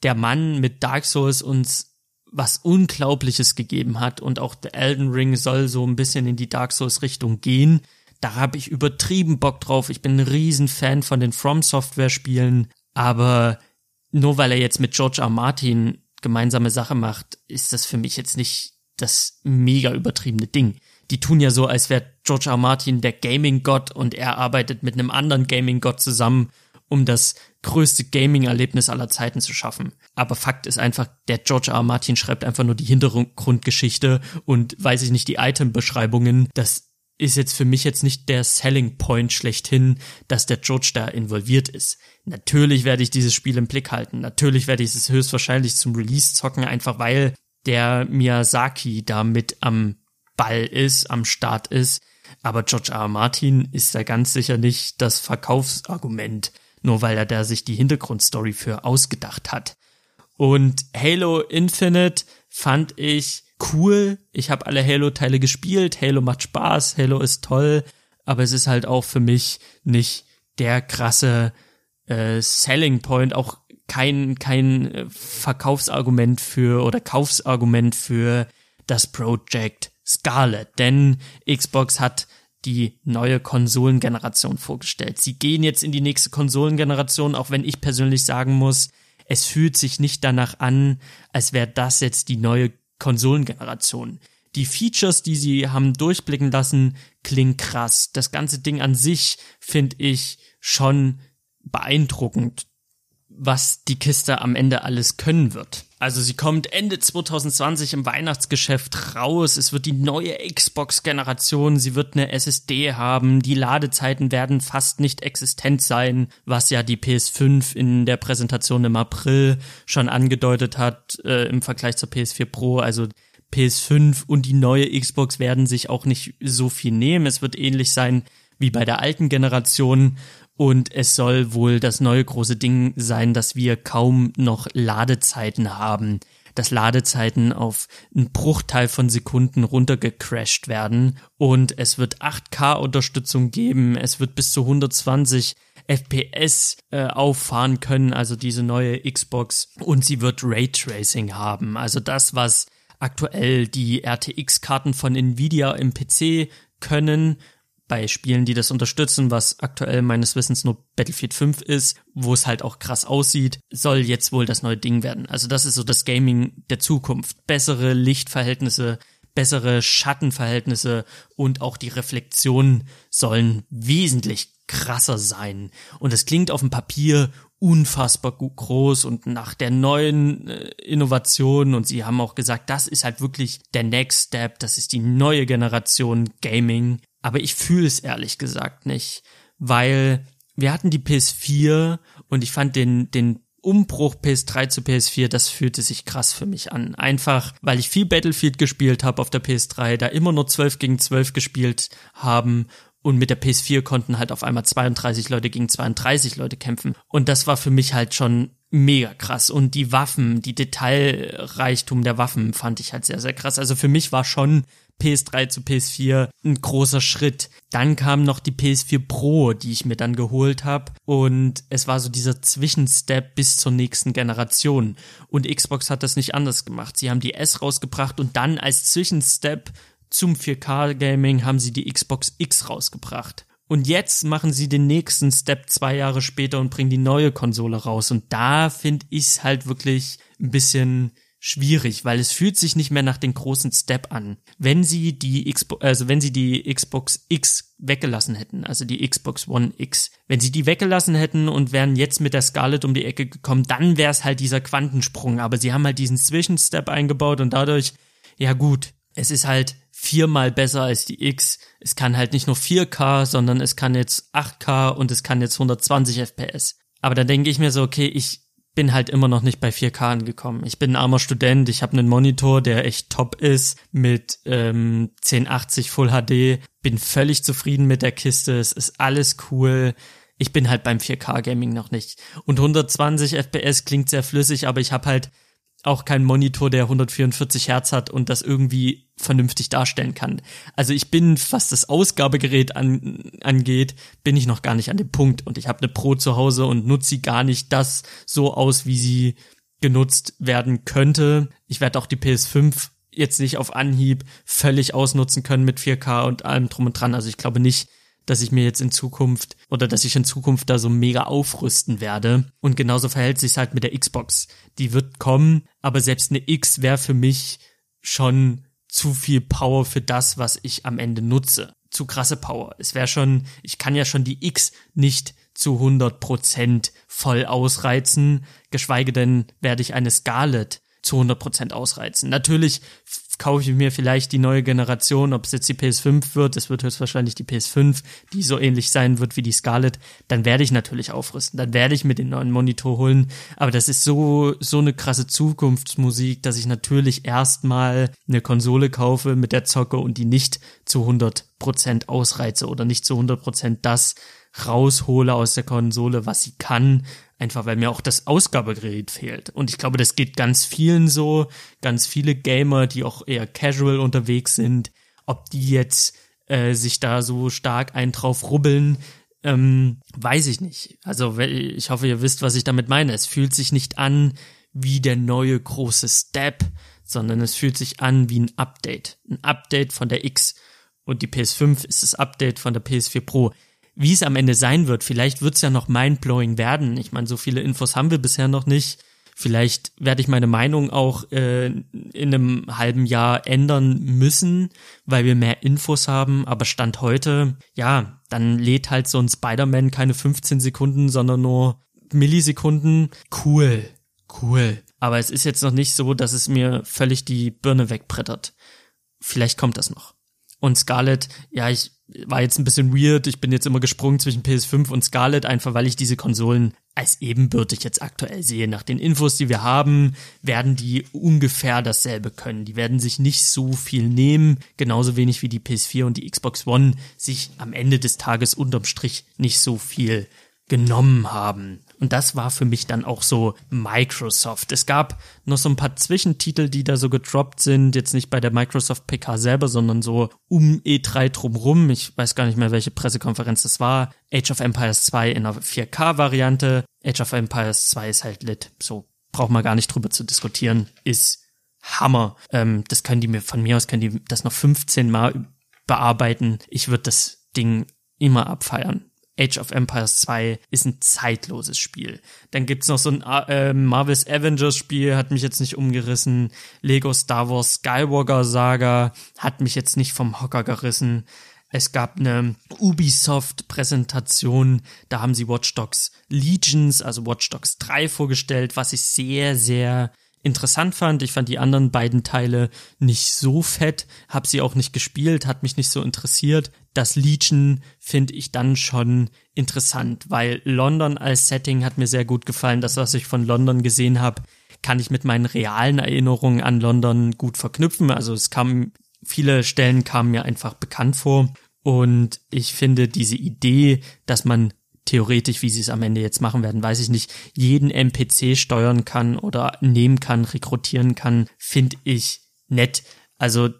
der Mann mit Dark Souls uns was Unglaubliches gegeben hat und auch der Elden Ring soll so ein bisschen in die Dark Souls Richtung gehen. Da habe ich übertrieben Bock drauf. Ich bin ein Riesenfan von den From Software Spielen, aber nur weil er jetzt mit George R. Martin gemeinsame Sache macht, ist das für mich jetzt nicht das mega übertriebene Ding die tun ja so, als wäre George R. Martin der Gaming-Gott und er arbeitet mit einem anderen Gaming-Gott zusammen, um das größte Gaming-Erlebnis aller Zeiten zu schaffen. Aber Fakt ist einfach, der George R. Martin schreibt einfach nur die Hintergrundgeschichte und weiß ich nicht, die Item-Beschreibungen. Das ist jetzt für mich jetzt nicht der Selling Point schlechthin, dass der George da involviert ist. Natürlich werde ich dieses Spiel im Blick halten. Natürlich werde ich es höchstwahrscheinlich zum Release zocken, einfach weil der Miyazaki da mit am Ball ist, am Start ist. Aber George R. R. Martin ist da ganz sicher nicht das Verkaufsargument, nur weil er da sich die Hintergrundstory für ausgedacht hat. Und Halo Infinite fand ich cool. Ich habe alle Halo-Teile gespielt. Halo macht Spaß. Halo ist toll. Aber es ist halt auch für mich nicht der krasse äh, Selling Point, auch kein, kein äh, Verkaufsargument für oder Kaufsargument für das Project Scarlet. Denn Xbox hat die neue Konsolengeneration vorgestellt. Sie gehen jetzt in die nächste Konsolengeneration, auch wenn ich persönlich sagen muss, es fühlt sich nicht danach an, als wäre das jetzt die neue Konsolengeneration. Die Features, die sie haben durchblicken lassen, klingen krass. Das ganze Ding an sich finde ich schon beeindruckend, was die Kiste am Ende alles können wird. Also sie kommt Ende 2020 im Weihnachtsgeschäft raus. Es wird die neue Xbox-Generation. Sie wird eine SSD haben. Die Ladezeiten werden fast nicht existent sein, was ja die PS5 in der Präsentation im April schon angedeutet hat äh, im Vergleich zur PS4 Pro. Also PS5 und die neue Xbox werden sich auch nicht so viel nehmen. Es wird ähnlich sein wie bei der alten Generation und es soll wohl das neue große Ding sein, dass wir kaum noch Ladezeiten haben. Dass Ladezeiten auf einen Bruchteil von Sekunden runtergecrashed werden. Und es wird 8K-Unterstützung geben. Es wird bis zu 120 FPS äh, auffahren können, also diese neue Xbox. Und sie wird Raytracing haben. Also das, was aktuell die RTX-Karten von Nvidia im PC können bei Spielen, die das unterstützen, was aktuell meines Wissens nur Battlefield 5 ist, wo es halt auch krass aussieht, soll jetzt wohl das neue Ding werden. Also das ist so das Gaming der Zukunft. Bessere Lichtverhältnisse, bessere Schattenverhältnisse und auch die Reflexionen sollen wesentlich krasser sein. Und es klingt auf dem Papier unfassbar groß und nach der neuen äh, Innovation und sie haben auch gesagt, das ist halt wirklich der Next Step, das ist die neue Generation Gaming aber ich fühle es ehrlich gesagt nicht, weil wir hatten die PS4 und ich fand den, den Umbruch PS3 zu PS4, das fühlte sich krass für mich an. Einfach, weil ich viel Battlefield gespielt habe auf der PS3, da immer nur 12 gegen 12 gespielt haben und mit der PS4 konnten halt auf einmal 32 Leute gegen 32 Leute kämpfen. Und das war für mich halt schon mega krass. Und die Waffen, die Detailreichtum der Waffen fand ich halt sehr, sehr krass. Also für mich war schon PS3 zu PS4 ein großer Schritt. Dann kam noch die PS4 Pro, die ich mir dann geholt habe und es war so dieser Zwischenstep bis zur nächsten Generation und Xbox hat das nicht anders gemacht. Sie haben die S rausgebracht und dann als Zwischenstep zum 4K Gaming haben sie die Xbox X rausgebracht. Und jetzt machen sie den nächsten Step zwei Jahre später und bringen die neue Konsole raus. Und da finde ich es halt wirklich ein bisschen schwierig, weil es fühlt sich nicht mehr nach den großen Step an. Wenn sie die Xbox, also wenn sie die Xbox X weggelassen hätten, also die Xbox One X, wenn sie die weggelassen hätten und wären jetzt mit der Scarlett um die Ecke gekommen, dann wäre es halt dieser Quantensprung. Aber sie haben halt diesen Zwischenstep eingebaut und dadurch, ja gut, es ist halt viermal besser als die X. Es kann halt nicht nur 4K, sondern es kann jetzt 8K und es kann jetzt 120 FPS. Aber da denke ich mir so, okay, ich bin halt immer noch nicht bei 4K angekommen. Ich bin ein armer Student, ich habe einen Monitor, der echt top ist, mit ähm, 1080 Full HD, bin völlig zufrieden mit der Kiste, es ist alles cool. Ich bin halt beim 4K Gaming noch nicht. Und 120 FPS klingt sehr flüssig, aber ich habe halt auch kein Monitor, der 144 Hertz hat und das irgendwie vernünftig darstellen kann. Also ich bin, was das Ausgabegerät an, angeht, bin ich noch gar nicht an dem Punkt und ich habe eine Pro zu Hause und nutze sie gar nicht das so aus, wie sie genutzt werden könnte. Ich werde auch die PS5 jetzt nicht auf Anhieb völlig ausnutzen können mit 4K und allem drum und dran. Also ich glaube nicht, dass ich mir jetzt in Zukunft oder dass ich in Zukunft da so mega aufrüsten werde. Und genauso verhält sich halt mit der Xbox. Die wird kommen, aber selbst eine X wäre für mich schon zu viel Power für das, was ich am Ende nutze. Zu krasse Power. Es wäre schon, ich kann ja schon die X nicht zu 100 Prozent voll ausreizen, geschweige denn werde ich eine Scarlett zu 100 Prozent ausreizen. Natürlich kaufe ich mir vielleicht die neue Generation, ob es jetzt die PS5 wird, es wird höchstwahrscheinlich die PS5, die so ähnlich sein wird wie die Scarlett, dann werde ich natürlich aufrüsten, dann werde ich mir den neuen Monitor holen, aber das ist so, so eine krasse Zukunftsmusik, dass ich natürlich erstmal eine Konsole kaufe mit der Zocke und die nicht zu 100% ausreize oder nicht zu 100% das raushole aus der Konsole, was sie kann, einfach weil mir auch das Ausgabegerät fehlt. Und ich glaube, das geht ganz vielen so, ganz viele Gamer, die auch eher casual unterwegs sind, ob die jetzt äh, sich da so stark ein drauf rubbeln, ähm, weiß ich nicht. Also ich hoffe, ihr wisst, was ich damit meine. Es fühlt sich nicht an wie der neue große Step, sondern es fühlt sich an wie ein Update. Ein Update von der X. Und die PS5 ist das Update von der PS4 Pro wie es am Ende sein wird. Vielleicht wird es ja noch mindblowing werden. Ich meine, so viele Infos haben wir bisher noch nicht. Vielleicht werde ich meine Meinung auch äh, in einem halben Jahr ändern müssen, weil wir mehr Infos haben. Aber Stand heute, ja, dann lädt halt so ein Spider-Man keine 15 Sekunden, sondern nur Millisekunden. Cool, cool. Aber es ist jetzt noch nicht so, dass es mir völlig die Birne wegbrettert. Vielleicht kommt das noch. Und Scarlett, ja, ich war jetzt ein bisschen weird. Ich bin jetzt immer gesprungen zwischen PS5 und Scarlett, einfach weil ich diese Konsolen als ebenbürtig jetzt aktuell sehe. Nach den Infos, die wir haben, werden die ungefähr dasselbe können. Die werden sich nicht so viel nehmen, genauso wenig wie die PS4 und die Xbox One sich am Ende des Tages unterm Strich nicht so viel genommen haben. Und das war für mich dann auch so Microsoft. Es gab noch so ein paar Zwischentitel, die da so gedroppt sind. Jetzt nicht bei der Microsoft PK selber, sondern so um E3 drumrum. Ich weiß gar nicht mehr, welche Pressekonferenz das war. Age of Empires 2 in einer 4K-Variante. Age of Empires 2 ist halt lit. So braucht man gar nicht drüber zu diskutieren. Ist Hammer. Ähm, das können die mir, von mir aus können die das noch 15 Mal bearbeiten. Ich würde das Ding immer abfeiern. Age of Empires 2 ist ein zeitloses Spiel. Dann gibt's noch so ein äh, Marvel's Avengers Spiel, hat mich jetzt nicht umgerissen. Lego Star Wars Skywalker Saga hat mich jetzt nicht vom Hocker gerissen. Es gab eine Ubisoft-Präsentation, da haben sie Watch Dogs Legions, also Watch Dogs 3 vorgestellt, was ich sehr, sehr interessant fand. Ich fand die anderen beiden Teile nicht so fett, hab sie auch nicht gespielt, hat mich nicht so interessiert. Das Legion finde ich dann schon interessant, weil London als Setting hat mir sehr gut gefallen. Das, was ich von London gesehen habe, kann ich mit meinen realen Erinnerungen an London gut verknüpfen. Also es kam, viele Stellen kamen mir einfach bekannt vor. Und ich finde diese Idee, dass man theoretisch, wie sie es am Ende jetzt machen werden, weiß ich nicht, jeden NPC steuern kann oder nehmen kann, rekrutieren kann, finde ich nett. Also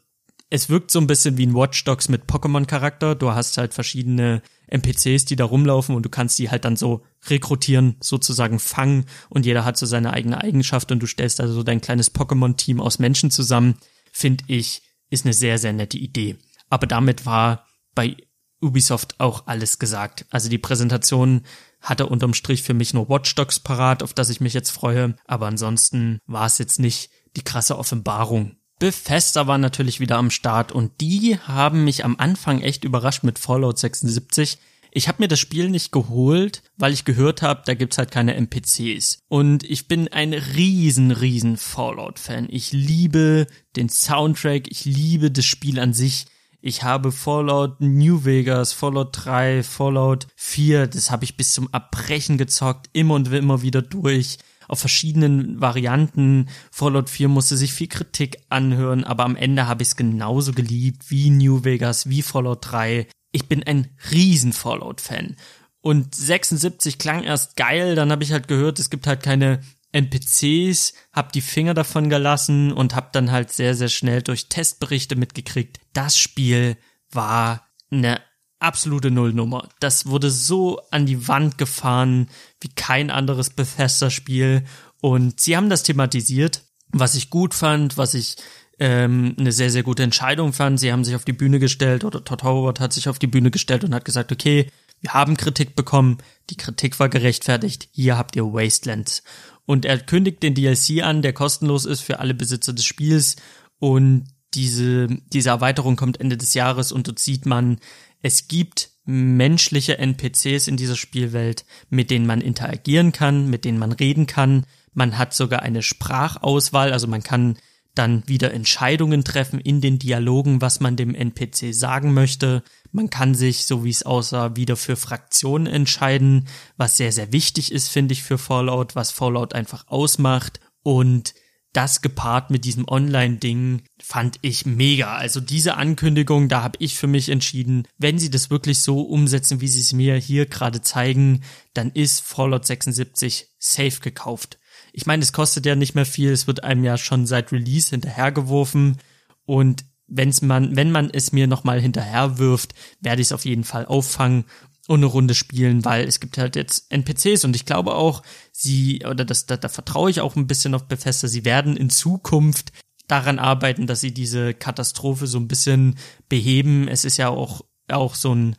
es wirkt so ein bisschen wie ein Watch Dogs mit Pokémon-Charakter. Du hast halt verschiedene NPCs, die da rumlaufen und du kannst die halt dann so rekrutieren, sozusagen fangen und jeder hat so seine eigene Eigenschaft und du stellst also dein kleines Pokémon-Team aus Menschen zusammen. Finde ich, ist eine sehr, sehr nette Idee. Aber damit war bei Ubisoft auch alles gesagt. Also die Präsentation hatte unterm Strich für mich nur Watch Dogs parat, auf das ich mich jetzt freue. Aber ansonsten war es jetzt nicht die krasse Offenbarung. Bethesda war natürlich wieder am Start und die haben mich am Anfang echt überrascht mit Fallout 76. Ich habe mir das Spiel nicht geholt, weil ich gehört habe, da gibt's halt keine NPCs. Und ich bin ein riesen, riesen Fallout-Fan. Ich liebe den Soundtrack, ich liebe das Spiel an sich. Ich habe Fallout New Vegas, Fallout 3, Fallout 4, das habe ich bis zum Abbrechen gezockt, immer und immer wieder durch, auf verschiedenen Varianten. Fallout 4 musste sich viel Kritik anhören, aber am Ende habe ich es genauso geliebt wie New Vegas, wie Fallout 3. Ich bin ein riesen Fallout-Fan. Und 76 klang erst geil, dann habe ich halt gehört, es gibt halt keine NPCs, hab die Finger davon gelassen und hab dann halt sehr, sehr schnell durch Testberichte mitgekriegt, das Spiel war eine absolute Nullnummer. Das wurde so an die Wand gefahren wie kein anderes Bethesda-Spiel und sie haben das thematisiert, was ich gut fand, was ich ähm, eine sehr, sehr gute Entscheidung fand. Sie haben sich auf die Bühne gestellt oder Todd Howard hat sich auf die Bühne gestellt und hat gesagt, okay, wir haben Kritik bekommen, die Kritik war gerechtfertigt, hier habt ihr Wastelands. Und er kündigt den DLC an, der kostenlos ist für alle Besitzer des Spiels. Und diese, diese Erweiterung kommt Ende des Jahres und dort sieht man, es gibt menschliche NPCs in dieser Spielwelt, mit denen man interagieren kann, mit denen man reden kann. Man hat sogar eine Sprachauswahl, also man kann dann wieder Entscheidungen treffen in den Dialogen, was man dem NPC sagen möchte. Man kann sich, so wie es aussah, wieder für Fraktionen entscheiden, was sehr, sehr wichtig ist, finde ich, für Fallout, was Fallout einfach ausmacht. Und das gepaart mit diesem Online-Ding fand ich mega. Also diese Ankündigung, da habe ich für mich entschieden, wenn sie das wirklich so umsetzen, wie sie es mir hier gerade zeigen, dann ist Fallout 76 safe gekauft. Ich meine, es kostet ja nicht mehr viel, es wird einem ja schon seit Release hinterhergeworfen. Und wenn's man, wenn man es mir nochmal hinterherwirft, werde ich es auf jeden Fall auffangen und eine Runde spielen, weil es gibt halt jetzt NPCs und ich glaube auch, sie, oder das, da, da vertraue ich auch ein bisschen auf Bethesda, sie werden in Zukunft daran arbeiten, dass sie diese Katastrophe so ein bisschen beheben. Es ist ja auch, auch so ein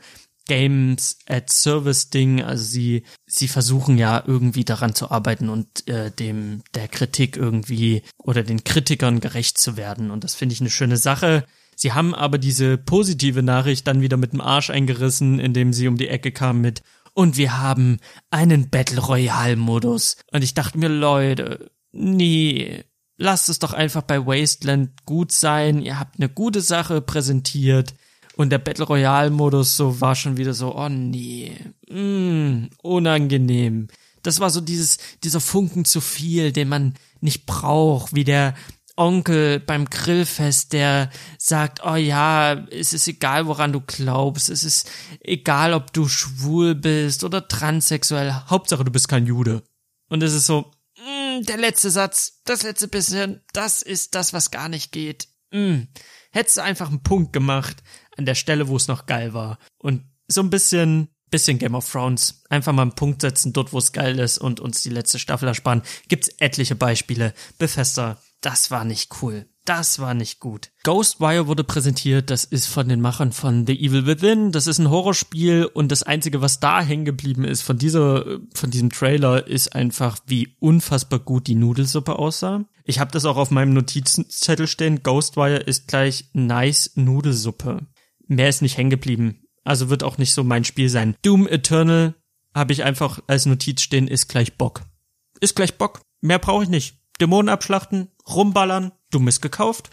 Games at Service Ding, also sie, sie versuchen ja irgendwie daran zu arbeiten und äh, dem, der Kritik irgendwie oder den Kritikern gerecht zu werden und das finde ich eine schöne Sache. Sie haben aber diese positive Nachricht dann wieder mit dem Arsch eingerissen, indem sie um die Ecke kamen mit und wir haben einen Battle Royale Modus. Und ich dachte mir, Leute, nee, lasst es doch einfach bei Wasteland gut sein. Ihr habt eine gute Sache präsentiert. Und der Battle Royale Modus so war schon wieder so, oh nee, mm, unangenehm. Das war so dieses, dieser Funken zu viel, den man nicht braucht, wie der Onkel beim Grillfest, der sagt, oh ja, es ist egal, woran du glaubst, es ist egal, ob du schwul bist oder transsexuell, Hauptsache du bist kein Jude. Und es ist so, mm, der letzte Satz, das letzte bisschen, das ist das, was gar nicht geht. Mm. Hättest du einfach einen Punkt gemacht an der Stelle, wo es noch geil war. Und so ein bisschen bisschen Game of Thrones. Einfach mal einen Punkt setzen, dort wo es geil ist und uns die letzte Staffel ersparen. Gibt's etliche Beispiele. Bethesda das war nicht cool. Das war nicht gut. Ghostwire wurde präsentiert, das ist von den Machern von The Evil Within, das ist ein Horrorspiel und das einzige, was da hängen geblieben ist von dieser, von diesem Trailer, ist einfach, wie unfassbar gut die Nudelsuppe aussah. Ich habe das auch auf meinem Notizzettel stehen, Ghostwire ist gleich nice Nudelsuppe. Mehr ist nicht hängen geblieben. Also wird auch nicht so mein Spiel sein. Doom Eternal habe ich einfach als Notiz stehen, ist gleich Bock. Ist gleich Bock. Mehr brauche ich nicht. Dämonen abschlachten, rumballern, du bist gekauft.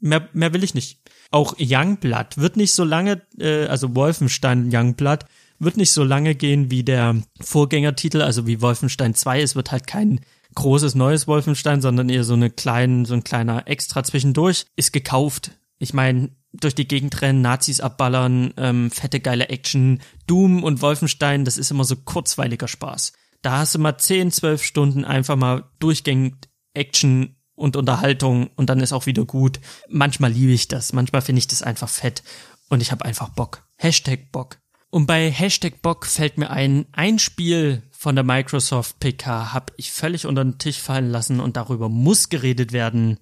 Mehr, mehr will ich nicht. Auch Youngblood wird nicht so lange, äh, also Wolfenstein Youngblood wird nicht so lange gehen wie der Vorgängertitel, also wie Wolfenstein 2. Es wird halt kein großes neues Wolfenstein, sondern eher so eine kleinen, so ein kleiner Extra zwischendurch. Ist gekauft. Ich meine, durch die Gegend rennen, Nazis abballern, ähm, fette geile Action, Doom und Wolfenstein, das ist immer so kurzweiliger Spaß. Da hast du mal 10, 12 Stunden einfach mal durchgängig Action und Unterhaltung und dann ist auch wieder gut. Manchmal liebe ich das, manchmal finde ich das einfach fett und ich habe einfach Bock. Hashtag Bock. Und bei Hashtag Bock fällt mir ein, ein Spiel von der Microsoft PK habe ich völlig unter den Tisch fallen lassen und darüber muss geredet werden.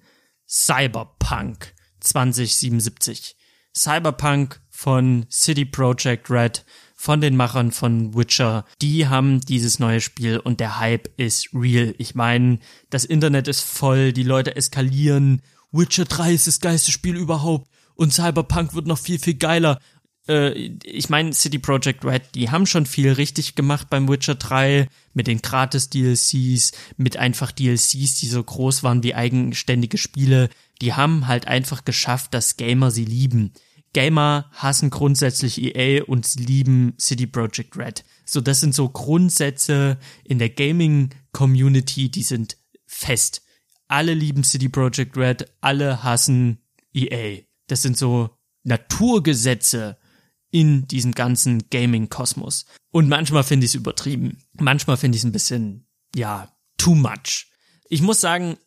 Cyberpunk 2077. Cyberpunk von City Project Red von den Machern von Witcher. Die haben dieses neue Spiel und der Hype ist real. Ich meine, das Internet ist voll, die Leute eskalieren. Witcher 3 ist das geilste Spiel überhaupt und Cyberpunk wird noch viel, viel geiler. Äh, ich meine, City Project Red, die haben schon viel richtig gemacht beim Witcher 3 mit den gratis DLCs, mit einfach DLCs, die so groß waren wie eigenständige Spiele. Die haben halt einfach geschafft, dass Gamer sie lieben. Gamer hassen grundsätzlich EA und sie lieben City Project Red. So, das sind so Grundsätze in der Gaming-Community, die sind fest. Alle lieben City Project Red, alle hassen EA. Das sind so Naturgesetze in diesem ganzen Gaming-Kosmos. Und manchmal finde ich es übertrieben. Manchmal finde ich es ein bisschen, ja, too much. Ich muss sagen,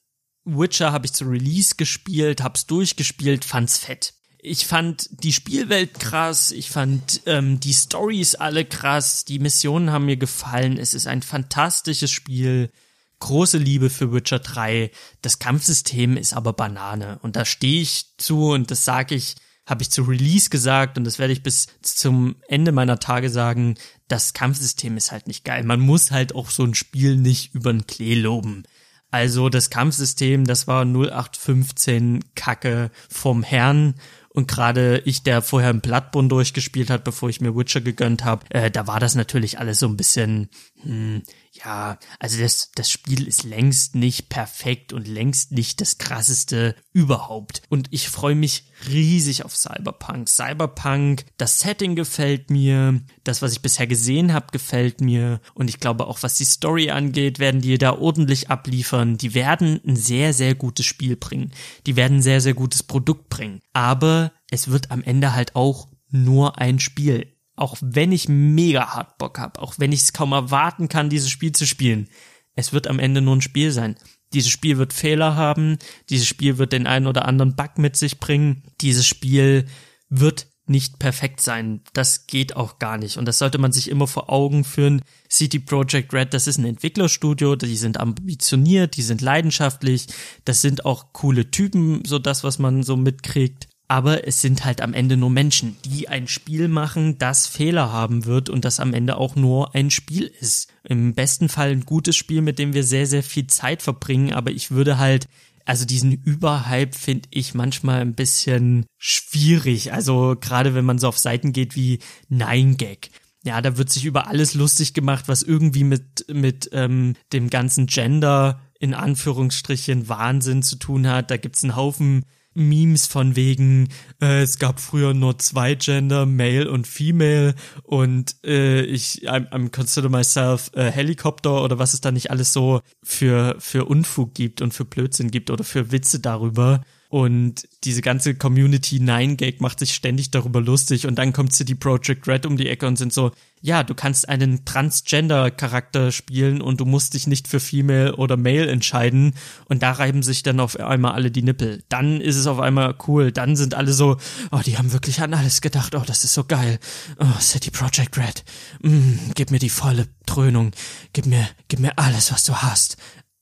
Witcher habe ich zu Release gespielt, hab's durchgespielt, fand's fett ich fand die Spielwelt krass, ich fand ähm, die Stories alle krass, die Missionen haben mir gefallen, es ist ein fantastisches Spiel, große Liebe für Witcher 3. Das Kampfsystem ist aber Banane und da stehe ich zu und das sage ich, habe ich zu Release gesagt und das werde ich bis zum Ende meiner Tage sagen, das Kampfsystem ist halt nicht geil. Man muss halt auch so ein Spiel nicht über den Klee loben. Also das Kampfsystem, das war 0815 Kacke vom Herrn. Und gerade ich, der vorher im Bloodborne durchgespielt hat, bevor ich mir Witcher gegönnt habe, äh, da war das natürlich alles so ein bisschen, hm, ja, also das, das Spiel ist längst nicht perfekt und längst nicht das krasseste überhaupt. Und ich freue mich riesig auf Cyberpunk. Cyberpunk, das Setting gefällt mir, das, was ich bisher gesehen habe, gefällt mir. Und ich glaube auch, was die Story angeht, werden die da ordentlich abliefern. Die werden ein sehr, sehr gutes Spiel bringen. Die werden ein sehr, sehr gutes Produkt bringen. Aber es wird am Ende halt auch nur ein Spiel auch wenn ich mega hart Bock habe, auch wenn ich es kaum erwarten kann, dieses Spiel zu spielen, es wird am Ende nur ein Spiel sein. Dieses Spiel wird Fehler haben, dieses Spiel wird den einen oder anderen Bug mit sich bringen, dieses Spiel wird nicht perfekt sein. Das geht auch gar nicht. Und das sollte man sich immer vor Augen führen. City Project Red, das ist ein Entwicklerstudio, die sind ambitioniert, die sind leidenschaftlich, das sind auch coole Typen, so das, was man so mitkriegt aber es sind halt am Ende nur Menschen, die ein Spiel machen, das Fehler haben wird und das am Ende auch nur ein Spiel ist. Im besten Fall ein gutes Spiel, mit dem wir sehr, sehr viel Zeit verbringen, aber ich würde halt also diesen Überhype finde ich manchmal ein bisschen schwierig. Also gerade wenn man so auf Seiten geht wie Nine Gag. Ja, da wird sich über alles lustig gemacht, was irgendwie mit, mit ähm, dem ganzen Gender in Anführungsstrichen Wahnsinn zu tun hat. Da gibt's einen Haufen Memes von wegen, äh, es gab früher nur zwei Gender, Male und Female und äh, ich, I'm, I'm consider myself a Helicopter oder was es da nicht alles so für, für Unfug gibt und für Blödsinn gibt oder für Witze darüber. Und diese ganze Community Nine Gag macht sich ständig darüber lustig und dann kommt City Project Red um die Ecke und sind so, ja, du kannst einen Transgender-Charakter spielen und du musst dich nicht für Female oder Male entscheiden und da reiben sich dann auf einmal alle die Nippel. Dann ist es auf einmal cool. Dann sind alle so, oh, die haben wirklich an alles gedacht. Oh, das ist so geil. Oh, City Project Red. Mm, gib mir die volle Dröhnung. Gib mir, gib mir alles, was du hast.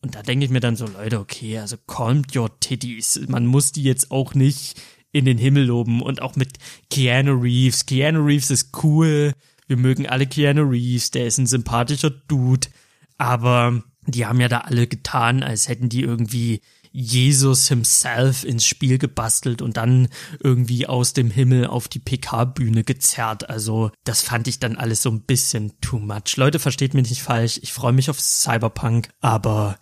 Und da denke ich mir dann so, Leute, okay, also calm your titties. Man muss die jetzt auch nicht in den Himmel loben. Und auch mit Keanu Reeves. Keanu Reeves ist cool. Wir mögen alle Keanu Reeves. Der ist ein sympathischer Dude. Aber die haben ja da alle getan, als hätten die irgendwie Jesus himself ins Spiel gebastelt und dann irgendwie aus dem Himmel auf die PK-Bühne gezerrt. Also das fand ich dann alles so ein bisschen too much. Leute, versteht mich nicht falsch. Ich freue mich auf Cyberpunk, aber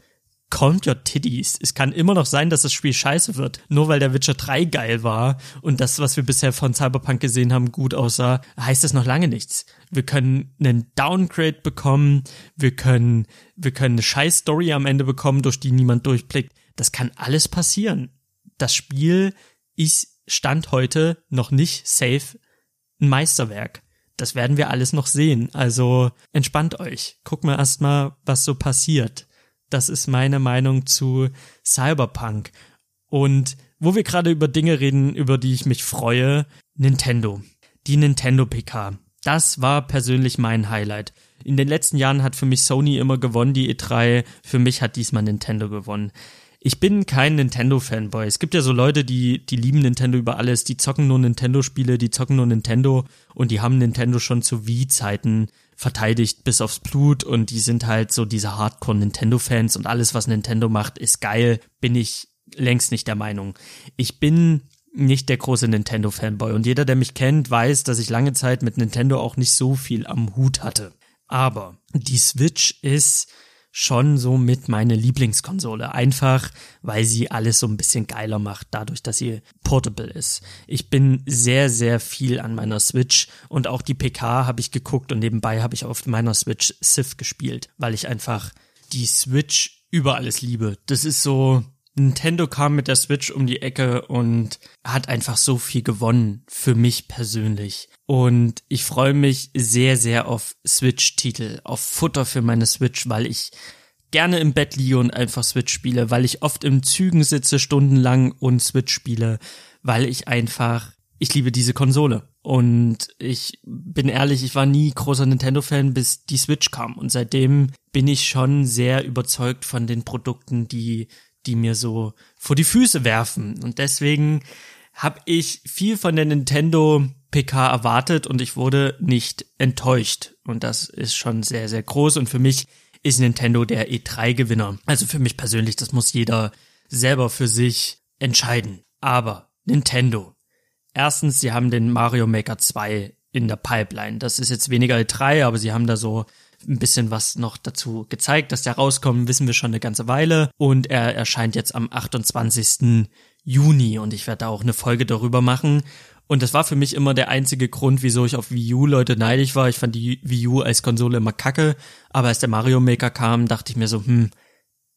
Count Your Titties. Es kann immer noch sein, dass das Spiel scheiße wird. Nur weil der Witcher 3 geil war und das, was wir bisher von Cyberpunk gesehen haben, gut aussah, heißt das noch lange nichts. Wir können einen Downgrade bekommen, wir können, wir können eine scheiß Story am Ende bekommen, durch die niemand durchblickt. Das kann alles passieren. Das Spiel ist Stand heute noch nicht safe ein Meisterwerk. Das werden wir alles noch sehen. Also entspannt euch. Guck mal erstmal, was so passiert. Das ist meine Meinung zu Cyberpunk. Und wo wir gerade über Dinge reden, über die ich mich freue, Nintendo. Die Nintendo PK. Das war persönlich mein Highlight. In den letzten Jahren hat für mich Sony immer gewonnen, die E3. Für mich hat diesmal Nintendo gewonnen. Ich bin kein Nintendo-Fanboy. Es gibt ja so Leute, die, die lieben Nintendo über alles, die zocken nur Nintendo-Spiele, die zocken nur Nintendo und die haben Nintendo schon zu Wii-Zeiten verteidigt bis aufs Blut und die sind halt so diese Hardcore-Nintendo-Fans und alles, was Nintendo macht, ist geil, bin ich längst nicht der Meinung. Ich bin nicht der große Nintendo-Fanboy und jeder, der mich kennt, weiß, dass ich lange Zeit mit Nintendo auch nicht so viel am Hut hatte. Aber die Switch ist schon so mit meine Lieblingskonsole. Einfach, weil sie alles so ein bisschen geiler macht, dadurch, dass sie portable ist. Ich bin sehr, sehr viel an meiner Switch und auch die PK habe ich geguckt und nebenbei habe ich auf meiner Switch Sif gespielt, weil ich einfach die Switch über alles liebe. Das ist so, Nintendo kam mit der Switch um die Ecke und hat einfach so viel gewonnen für mich persönlich. Und ich freue mich sehr, sehr auf Switch-Titel, auf Futter für meine Switch, weil ich gerne im Bett liege und einfach Switch spiele, weil ich oft im Zügen sitze stundenlang und Switch spiele, weil ich einfach, ich liebe diese Konsole. Und ich bin ehrlich, ich war nie großer Nintendo-Fan, bis die Switch kam. Und seitdem bin ich schon sehr überzeugt von den Produkten, die die mir so vor die Füße werfen. Und deswegen habe ich viel von der Nintendo PK erwartet und ich wurde nicht enttäuscht. Und das ist schon sehr, sehr groß. Und für mich ist Nintendo der E3-Gewinner. Also für mich persönlich, das muss jeder selber für sich entscheiden. Aber Nintendo. Erstens, sie haben den Mario Maker 2 in der Pipeline. Das ist jetzt weniger E3, aber sie haben da so ein bisschen was noch dazu gezeigt, dass der rauskommt, wissen wir schon eine ganze Weile und er erscheint jetzt am 28. Juni und ich werde da auch eine Folge darüber machen. Und das war für mich immer der einzige Grund, wieso ich auf Wii U Leute neidig war. Ich fand die Wii U als Konsole immer kacke, aber als der Mario Maker kam, dachte ich mir so, hm,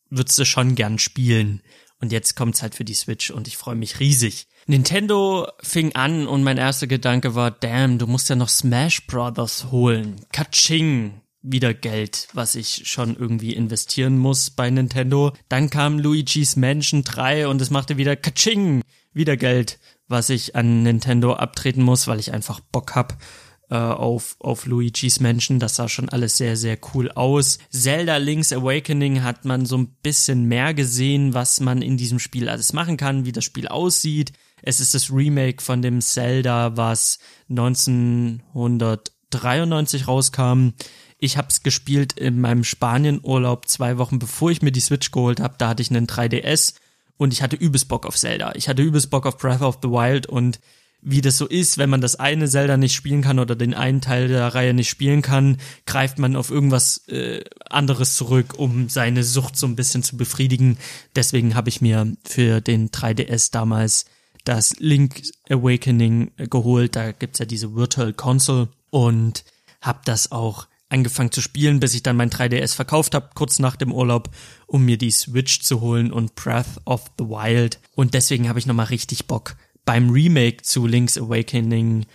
würdest du schon gern spielen. Und jetzt kommt's halt für die Switch und ich freue mich riesig. Nintendo fing an und mein erster Gedanke war, damn, du musst ja noch Smash Brothers holen. Kaching. Wieder Geld, was ich schon irgendwie investieren muss bei Nintendo. Dann kam Luigi's Mansion 3 und es machte wieder Kaching. Wieder Geld, was ich an Nintendo abtreten muss, weil ich einfach Bock hab äh, auf, auf Luigi's Mansion. Das sah schon alles sehr, sehr cool aus. Zelda Link's Awakening hat man so ein bisschen mehr gesehen, was man in diesem Spiel alles machen kann, wie das Spiel aussieht. Es ist das Remake von dem Zelda, was 1993 rauskam. Ich habe es gespielt in meinem Spanienurlaub zwei Wochen bevor ich mir die Switch geholt habe. Da hatte ich einen 3DS und ich hatte übelst Bock auf Zelda. Ich hatte übelst Bock auf Breath of the Wild und wie das so ist, wenn man das eine Zelda nicht spielen kann oder den einen Teil der Reihe nicht spielen kann, greift man auf irgendwas äh, anderes zurück, um seine Sucht so ein bisschen zu befriedigen. Deswegen habe ich mir für den 3DS damals das Link Awakening geholt. Da gibt's ja diese Virtual Console und habe das auch angefangen zu spielen, bis ich dann mein 3DS verkauft habe, kurz nach dem Urlaub, um mir die Switch zu holen und Breath of the Wild. Und deswegen habe ich nochmal richtig Bock, beim Remake zu Link's Awakening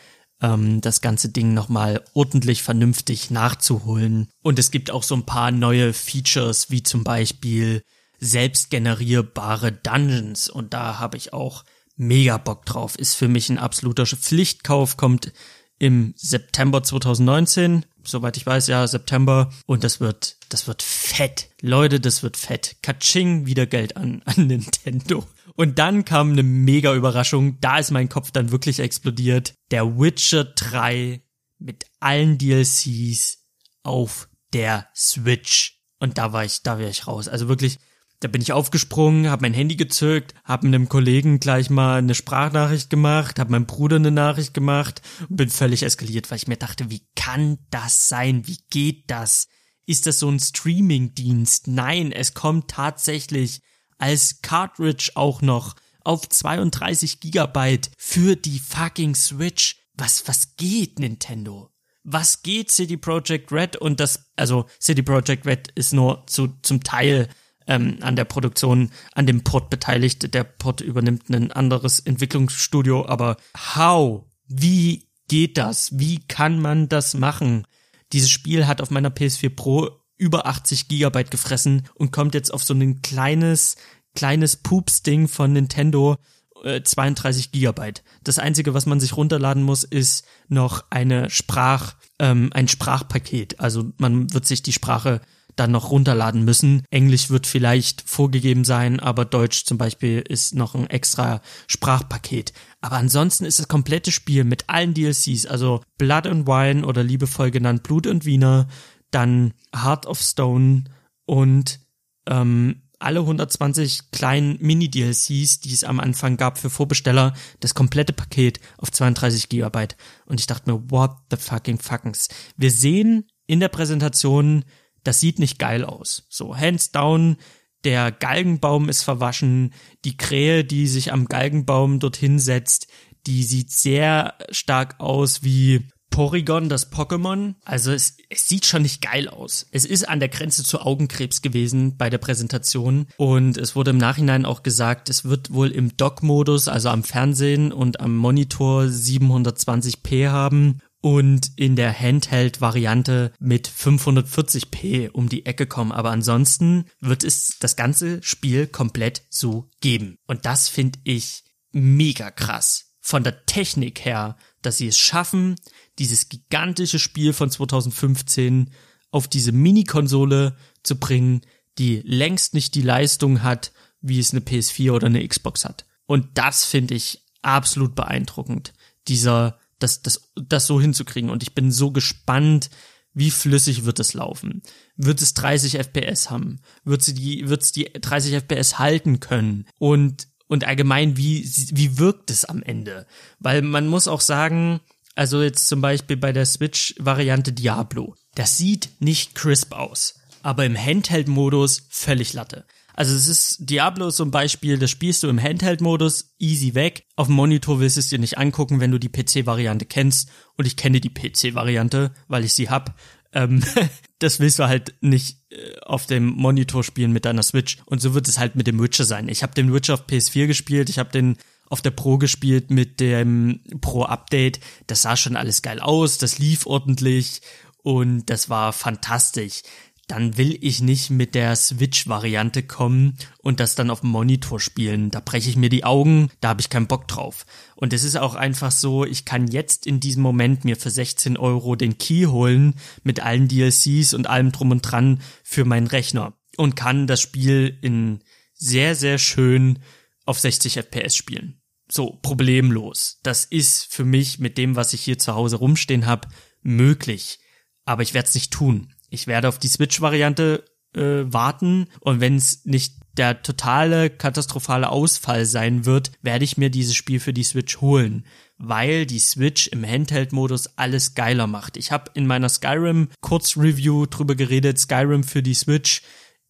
ähm, das ganze Ding nochmal ordentlich vernünftig nachzuholen. Und es gibt auch so ein paar neue Features, wie zum Beispiel selbstgenerierbare Dungeons. Und da habe ich auch mega Bock drauf. Ist für mich ein absoluter Pflichtkauf, kommt im September 2019, soweit ich weiß, ja, September. Und das wird, das wird fett. Leute, das wird fett. Katsching, wieder Geld an, [LAUGHS] an Nintendo. Und dann kam eine mega Überraschung. Da ist mein Kopf dann wirklich explodiert. Der Witcher 3 mit allen DLCs auf der Switch. Und da war ich, da wäre ich raus. Also wirklich, da bin ich aufgesprungen, habe mein Handy gezückt, habe einem Kollegen gleich mal eine Sprachnachricht gemacht, habe meinem Bruder eine Nachricht gemacht und bin völlig eskaliert, weil ich mir dachte, wie kann das sein? Wie geht das? Ist das so ein Streaming-Dienst? Nein, es kommt tatsächlich als Cartridge auch noch auf 32 Gigabyte für die fucking Switch. Was, was geht, Nintendo? Was geht City Project Red? Und das, also City Project Red ist nur zu, zum Teil ähm, an der Produktion, an dem Port beteiligt. Der Port übernimmt ein anderes Entwicklungsstudio, aber how? Wie geht das? Wie kann man das machen? Dieses Spiel hat auf meiner PS4 Pro über 80 Gigabyte gefressen und kommt jetzt auf so ein kleines, kleines Pups-Ding von Nintendo, 32 äh, Gigabyte. Das einzige, was man sich runterladen muss, ist noch eine Sprach, ähm, ein Sprachpaket. Also man wird sich die Sprache dann noch runterladen müssen. Englisch wird vielleicht vorgegeben sein, aber Deutsch zum Beispiel ist noch ein extra Sprachpaket. Aber ansonsten ist das komplette Spiel mit allen DLCs, also Blood and Wine oder liebevoll genannt Blut und Wiener, dann Heart of Stone und ähm, alle 120 kleinen Mini-DLCs, die es am Anfang gab für Vorbesteller, das komplette Paket auf 32 Gigabyte. Und ich dachte mir, what the fucking fuckings. Wir sehen in der Präsentation das sieht nicht geil aus. So, hands down, der Galgenbaum ist verwaschen, die Krähe, die sich am Galgenbaum dorthin setzt, die sieht sehr stark aus wie Porygon, das Pokémon. Also es, es sieht schon nicht geil aus. Es ist an der Grenze zu Augenkrebs gewesen bei der Präsentation und es wurde im Nachhinein auch gesagt, es wird wohl im Dock-Modus, also am Fernsehen und am Monitor 720p haben und in der Handheld-Variante mit 540p um die Ecke kommen. Aber ansonsten wird es das ganze Spiel komplett so geben. Und das finde ich mega krass. Von der Technik her, dass sie es schaffen, dieses gigantische Spiel von 2015 auf diese Mini-Konsole zu bringen, die längst nicht die Leistung hat, wie es eine PS4 oder eine Xbox hat. Und das finde ich absolut beeindruckend. Dieser das, das, das so hinzukriegen. Und ich bin so gespannt, wie flüssig wird es laufen? Wird es 30 FPS haben? Wird sie die, wird es die 30 FPS halten können? Und, und allgemein, wie, wie wirkt es am Ende? Weil man muss auch sagen, also jetzt zum Beispiel bei der Switch-Variante Diablo. Das sieht nicht crisp aus, aber im Handheld-Modus völlig Latte. Also es ist Diablo ist so ein Beispiel, das spielst du im Handheld-Modus easy weg. Auf dem Monitor willst du es dir nicht angucken, wenn du die PC-Variante kennst. Und ich kenne die PC-Variante, weil ich sie hab. Ähm, [LAUGHS] das willst du halt nicht äh, auf dem Monitor spielen mit deiner Switch. Und so wird es halt mit dem Witcher sein. Ich habe den Witcher auf PS4 gespielt, ich habe den auf der Pro gespielt mit dem Pro-Update. Das sah schon alles geil aus, das lief ordentlich und das war fantastisch dann will ich nicht mit der Switch-Variante kommen und das dann auf dem Monitor spielen. Da breche ich mir die Augen, da habe ich keinen Bock drauf. Und es ist auch einfach so, ich kann jetzt in diesem Moment mir für 16 Euro den Key holen mit allen DLCs und allem drum und dran für meinen Rechner und kann das Spiel in sehr, sehr schön auf 60 FPS spielen. So, problemlos. Das ist für mich mit dem, was ich hier zu Hause rumstehen habe, möglich. Aber ich werde es nicht tun. Ich werde auf die Switch-Variante äh, warten und wenn es nicht der totale katastrophale Ausfall sein wird, werde ich mir dieses Spiel für die Switch holen, weil die Switch im Handheld-Modus alles geiler macht. Ich habe in meiner Skyrim-Kurzreview drüber geredet, Skyrim für die Switch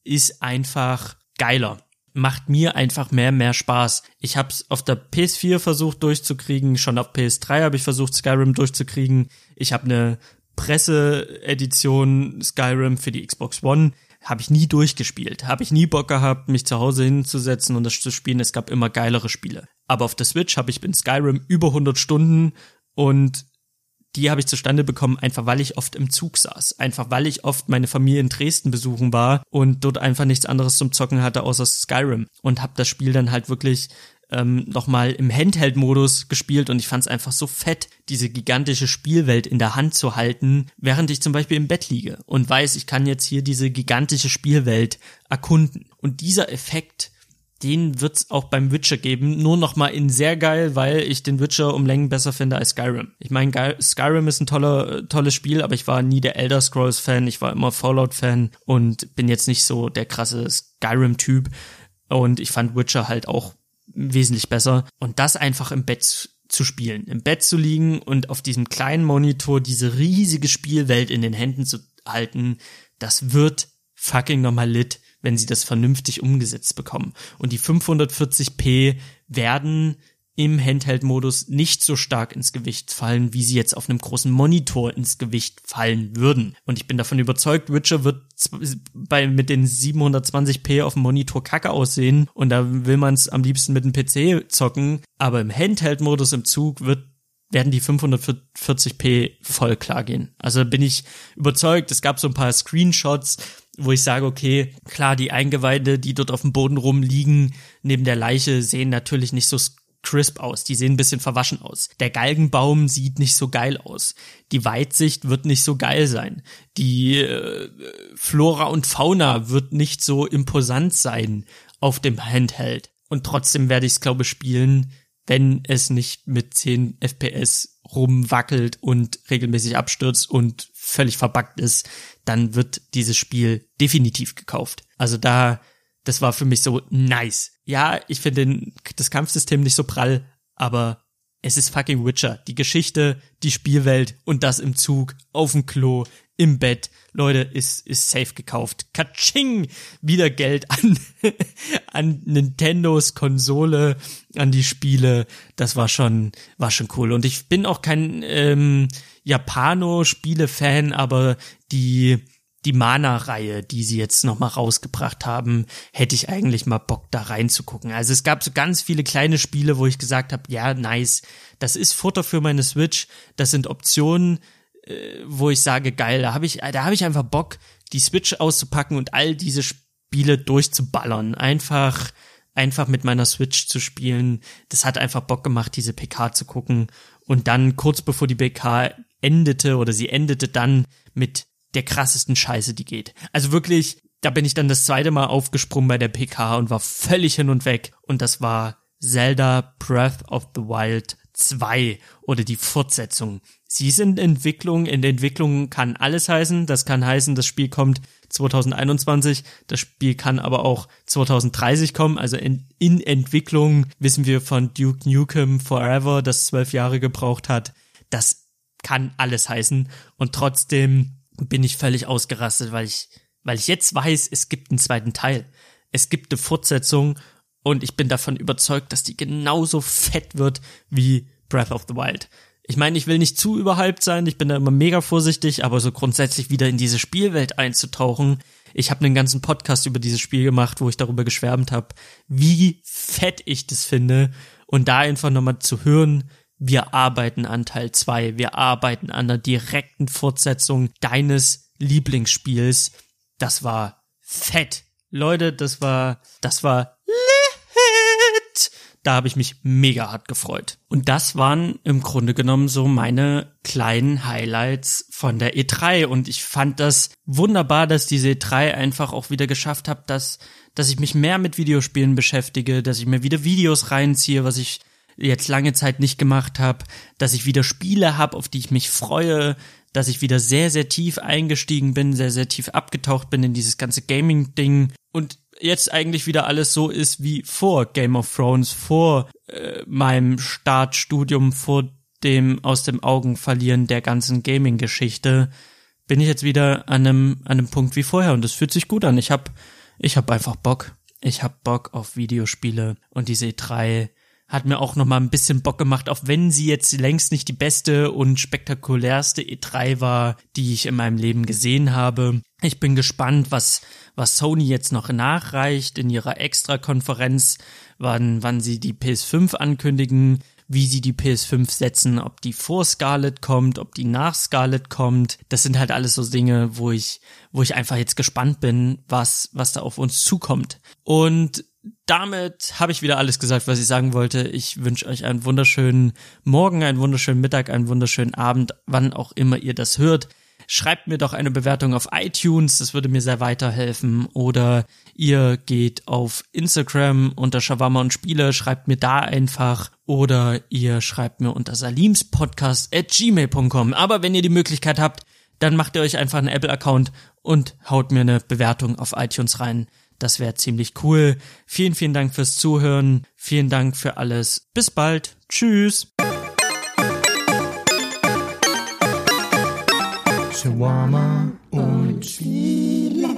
ist einfach geiler. Macht mir einfach mehr, mehr Spaß. Ich habe es auf der PS4 versucht durchzukriegen, schon auf PS3 habe ich versucht, Skyrim durchzukriegen. Ich habe eine Presseedition Skyrim für die Xbox One habe ich nie durchgespielt. Habe ich nie Bock gehabt, mich zu Hause hinzusetzen und das zu spielen. Es gab immer geilere Spiele. Aber auf der Switch habe ich in Skyrim über 100 Stunden und die habe ich zustande bekommen, einfach weil ich oft im Zug saß. Einfach weil ich oft meine Familie in Dresden besuchen war und dort einfach nichts anderes zum Zocken hatte außer Skyrim. Und habe das Spiel dann halt wirklich ähm, nochmal im Handheld-Modus gespielt und ich fand es einfach so fett, diese gigantische Spielwelt in der Hand zu halten, während ich zum Beispiel im Bett liege und weiß, ich kann jetzt hier diese gigantische Spielwelt erkunden. Und dieser Effekt, den wird's auch beim Witcher geben, nur nochmal in sehr geil, weil ich den Witcher um Längen besser finde als Skyrim. Ich meine, Skyrim ist ein toller, tolles Spiel, aber ich war nie der Elder Scrolls Fan, ich war immer Fallout Fan und bin jetzt nicht so der krasse Skyrim-Typ. Und ich fand Witcher halt auch wesentlich besser. Und das einfach im Bett zu spielen, im Bett zu liegen und auf diesem kleinen Monitor diese riesige Spielwelt in den Händen zu halten, das wird fucking nochmal lit, wenn sie das vernünftig umgesetzt bekommen. Und die 540p werden im Handheld-Modus nicht so stark ins Gewicht fallen, wie sie jetzt auf einem großen Monitor ins Gewicht fallen würden. Und ich bin davon überzeugt, Witcher wird bei mit den 720p auf dem Monitor kacke aussehen und da will man es am liebsten mit dem PC zocken, aber im Handheld-Modus im Zug wird werden die 540p voll klar gehen. Also bin ich überzeugt, es gab so ein paar Screenshots, wo ich sage, okay, klar, die Eingeweide, die dort auf dem Boden rumliegen, neben der Leiche, sehen natürlich nicht so crisp aus, die sehen ein bisschen verwaschen aus. Der Galgenbaum sieht nicht so geil aus. Die Weitsicht wird nicht so geil sein. Die äh, Flora und Fauna wird nicht so imposant sein auf dem Handheld. Und trotzdem werde ich es, glaube ich, spielen, wenn es nicht mit 10 FPS rumwackelt und regelmäßig abstürzt und völlig verbuggt ist, dann wird dieses Spiel definitiv gekauft. Also da das war für mich so nice. Ja, ich finde das Kampfsystem nicht so prall, aber es ist fucking Witcher. Die Geschichte, die Spielwelt und das im Zug, auf dem Klo, im Bett. Leute, ist, ist safe gekauft. Katsching! Wieder Geld an, [LAUGHS] an Nintendos Konsole, an die Spiele. Das war schon, war schon cool. Und ich bin auch kein ähm, Japano-Spiele-Fan, aber die die Mana-Reihe, die sie jetzt nochmal rausgebracht haben, hätte ich eigentlich mal Bock da reinzugucken. Also es gab so ganz viele kleine Spiele, wo ich gesagt habe, ja, nice, das ist Futter für meine Switch, das sind Optionen, äh, wo ich sage, geil, da habe ich, da habe ich einfach Bock, die Switch auszupacken und all diese Spiele durchzuballern. Einfach, einfach mit meiner Switch zu spielen. Das hat einfach Bock gemacht, diese PK zu gucken. Und dann kurz bevor die PK endete oder sie endete dann mit der krassesten Scheiße, die geht. Also wirklich, da bin ich dann das zweite Mal aufgesprungen bei der PK und war völlig hin und weg. Und das war Zelda Breath of the Wild 2 oder die Fortsetzung. Sie ist in Entwicklung. In der Entwicklung kann alles heißen. Das kann heißen, das Spiel kommt 2021. Das Spiel kann aber auch 2030 kommen. Also in, in Entwicklung wissen wir von Duke Nukem Forever, das zwölf Jahre gebraucht hat. Das kann alles heißen. Und trotzdem bin ich völlig ausgerastet, weil ich, weil ich jetzt weiß, es gibt einen zweiten Teil. Es gibt eine Fortsetzung und ich bin davon überzeugt, dass die genauso fett wird wie Breath of the Wild. Ich meine, ich will nicht zu überhyped sein, ich bin da immer mega vorsichtig, aber so grundsätzlich wieder in diese Spielwelt einzutauchen. Ich habe einen ganzen Podcast über dieses Spiel gemacht, wo ich darüber geschwärmt habe, wie fett ich das finde und da einfach nochmal zu hören, wir arbeiten an Teil 2, wir arbeiten an der direkten Fortsetzung deines Lieblingsspiels. Das war fett. Leute, das war, das war lit. Da habe ich mich mega hart gefreut. Und das waren im Grunde genommen so meine kleinen Highlights von der E3. Und ich fand das wunderbar, dass diese E3 einfach auch wieder geschafft hat, dass, dass ich mich mehr mit Videospielen beschäftige, dass ich mir wieder Videos reinziehe, was ich jetzt lange Zeit nicht gemacht habe, dass ich wieder Spiele habe, auf die ich mich freue, dass ich wieder sehr, sehr tief eingestiegen bin, sehr, sehr tief abgetaucht bin in dieses ganze Gaming-Ding und jetzt eigentlich wieder alles so ist wie vor Game of Thrones, vor äh, meinem Startstudium, vor dem aus dem Augen verlieren der ganzen Gaming-Geschichte, bin ich jetzt wieder an einem, an einem Punkt wie vorher und es fühlt sich gut an. Ich hab, ich hab einfach Bock. Ich hab Bock auf Videospiele und diese E3 hat mir auch noch mal ein bisschen Bock gemacht, auch wenn sie jetzt längst nicht die beste und spektakulärste E3 war, die ich in meinem Leben gesehen habe. Ich bin gespannt, was was Sony jetzt noch nachreicht in ihrer Extra-Konferenz, wann wann sie die PS5 ankündigen, wie sie die PS5 setzen, ob die vor Scarlet kommt, ob die nach Scarlet kommt. Das sind halt alles so Dinge, wo ich, wo ich einfach jetzt gespannt bin, was, was da auf uns zukommt. Und damit habe ich wieder alles gesagt, was ich sagen wollte. Ich wünsche euch einen wunderschönen Morgen, einen wunderschönen Mittag, einen wunderschönen Abend, wann auch immer ihr das hört. Schreibt mir doch eine Bewertung auf iTunes, das würde mir sehr weiterhelfen. Oder ihr geht auf Instagram unter Shawarma und Spiele, schreibt mir da einfach. Oder ihr schreibt mir unter salimspodcast at gmail.com. Aber wenn ihr die Möglichkeit habt, dann macht ihr euch einfach einen Apple-Account und haut mir eine Bewertung auf iTunes rein. Das wäre ziemlich cool. Vielen, vielen Dank fürs Zuhören. Vielen Dank für alles. Bis bald. Tschüss. Shawarma und Spiele.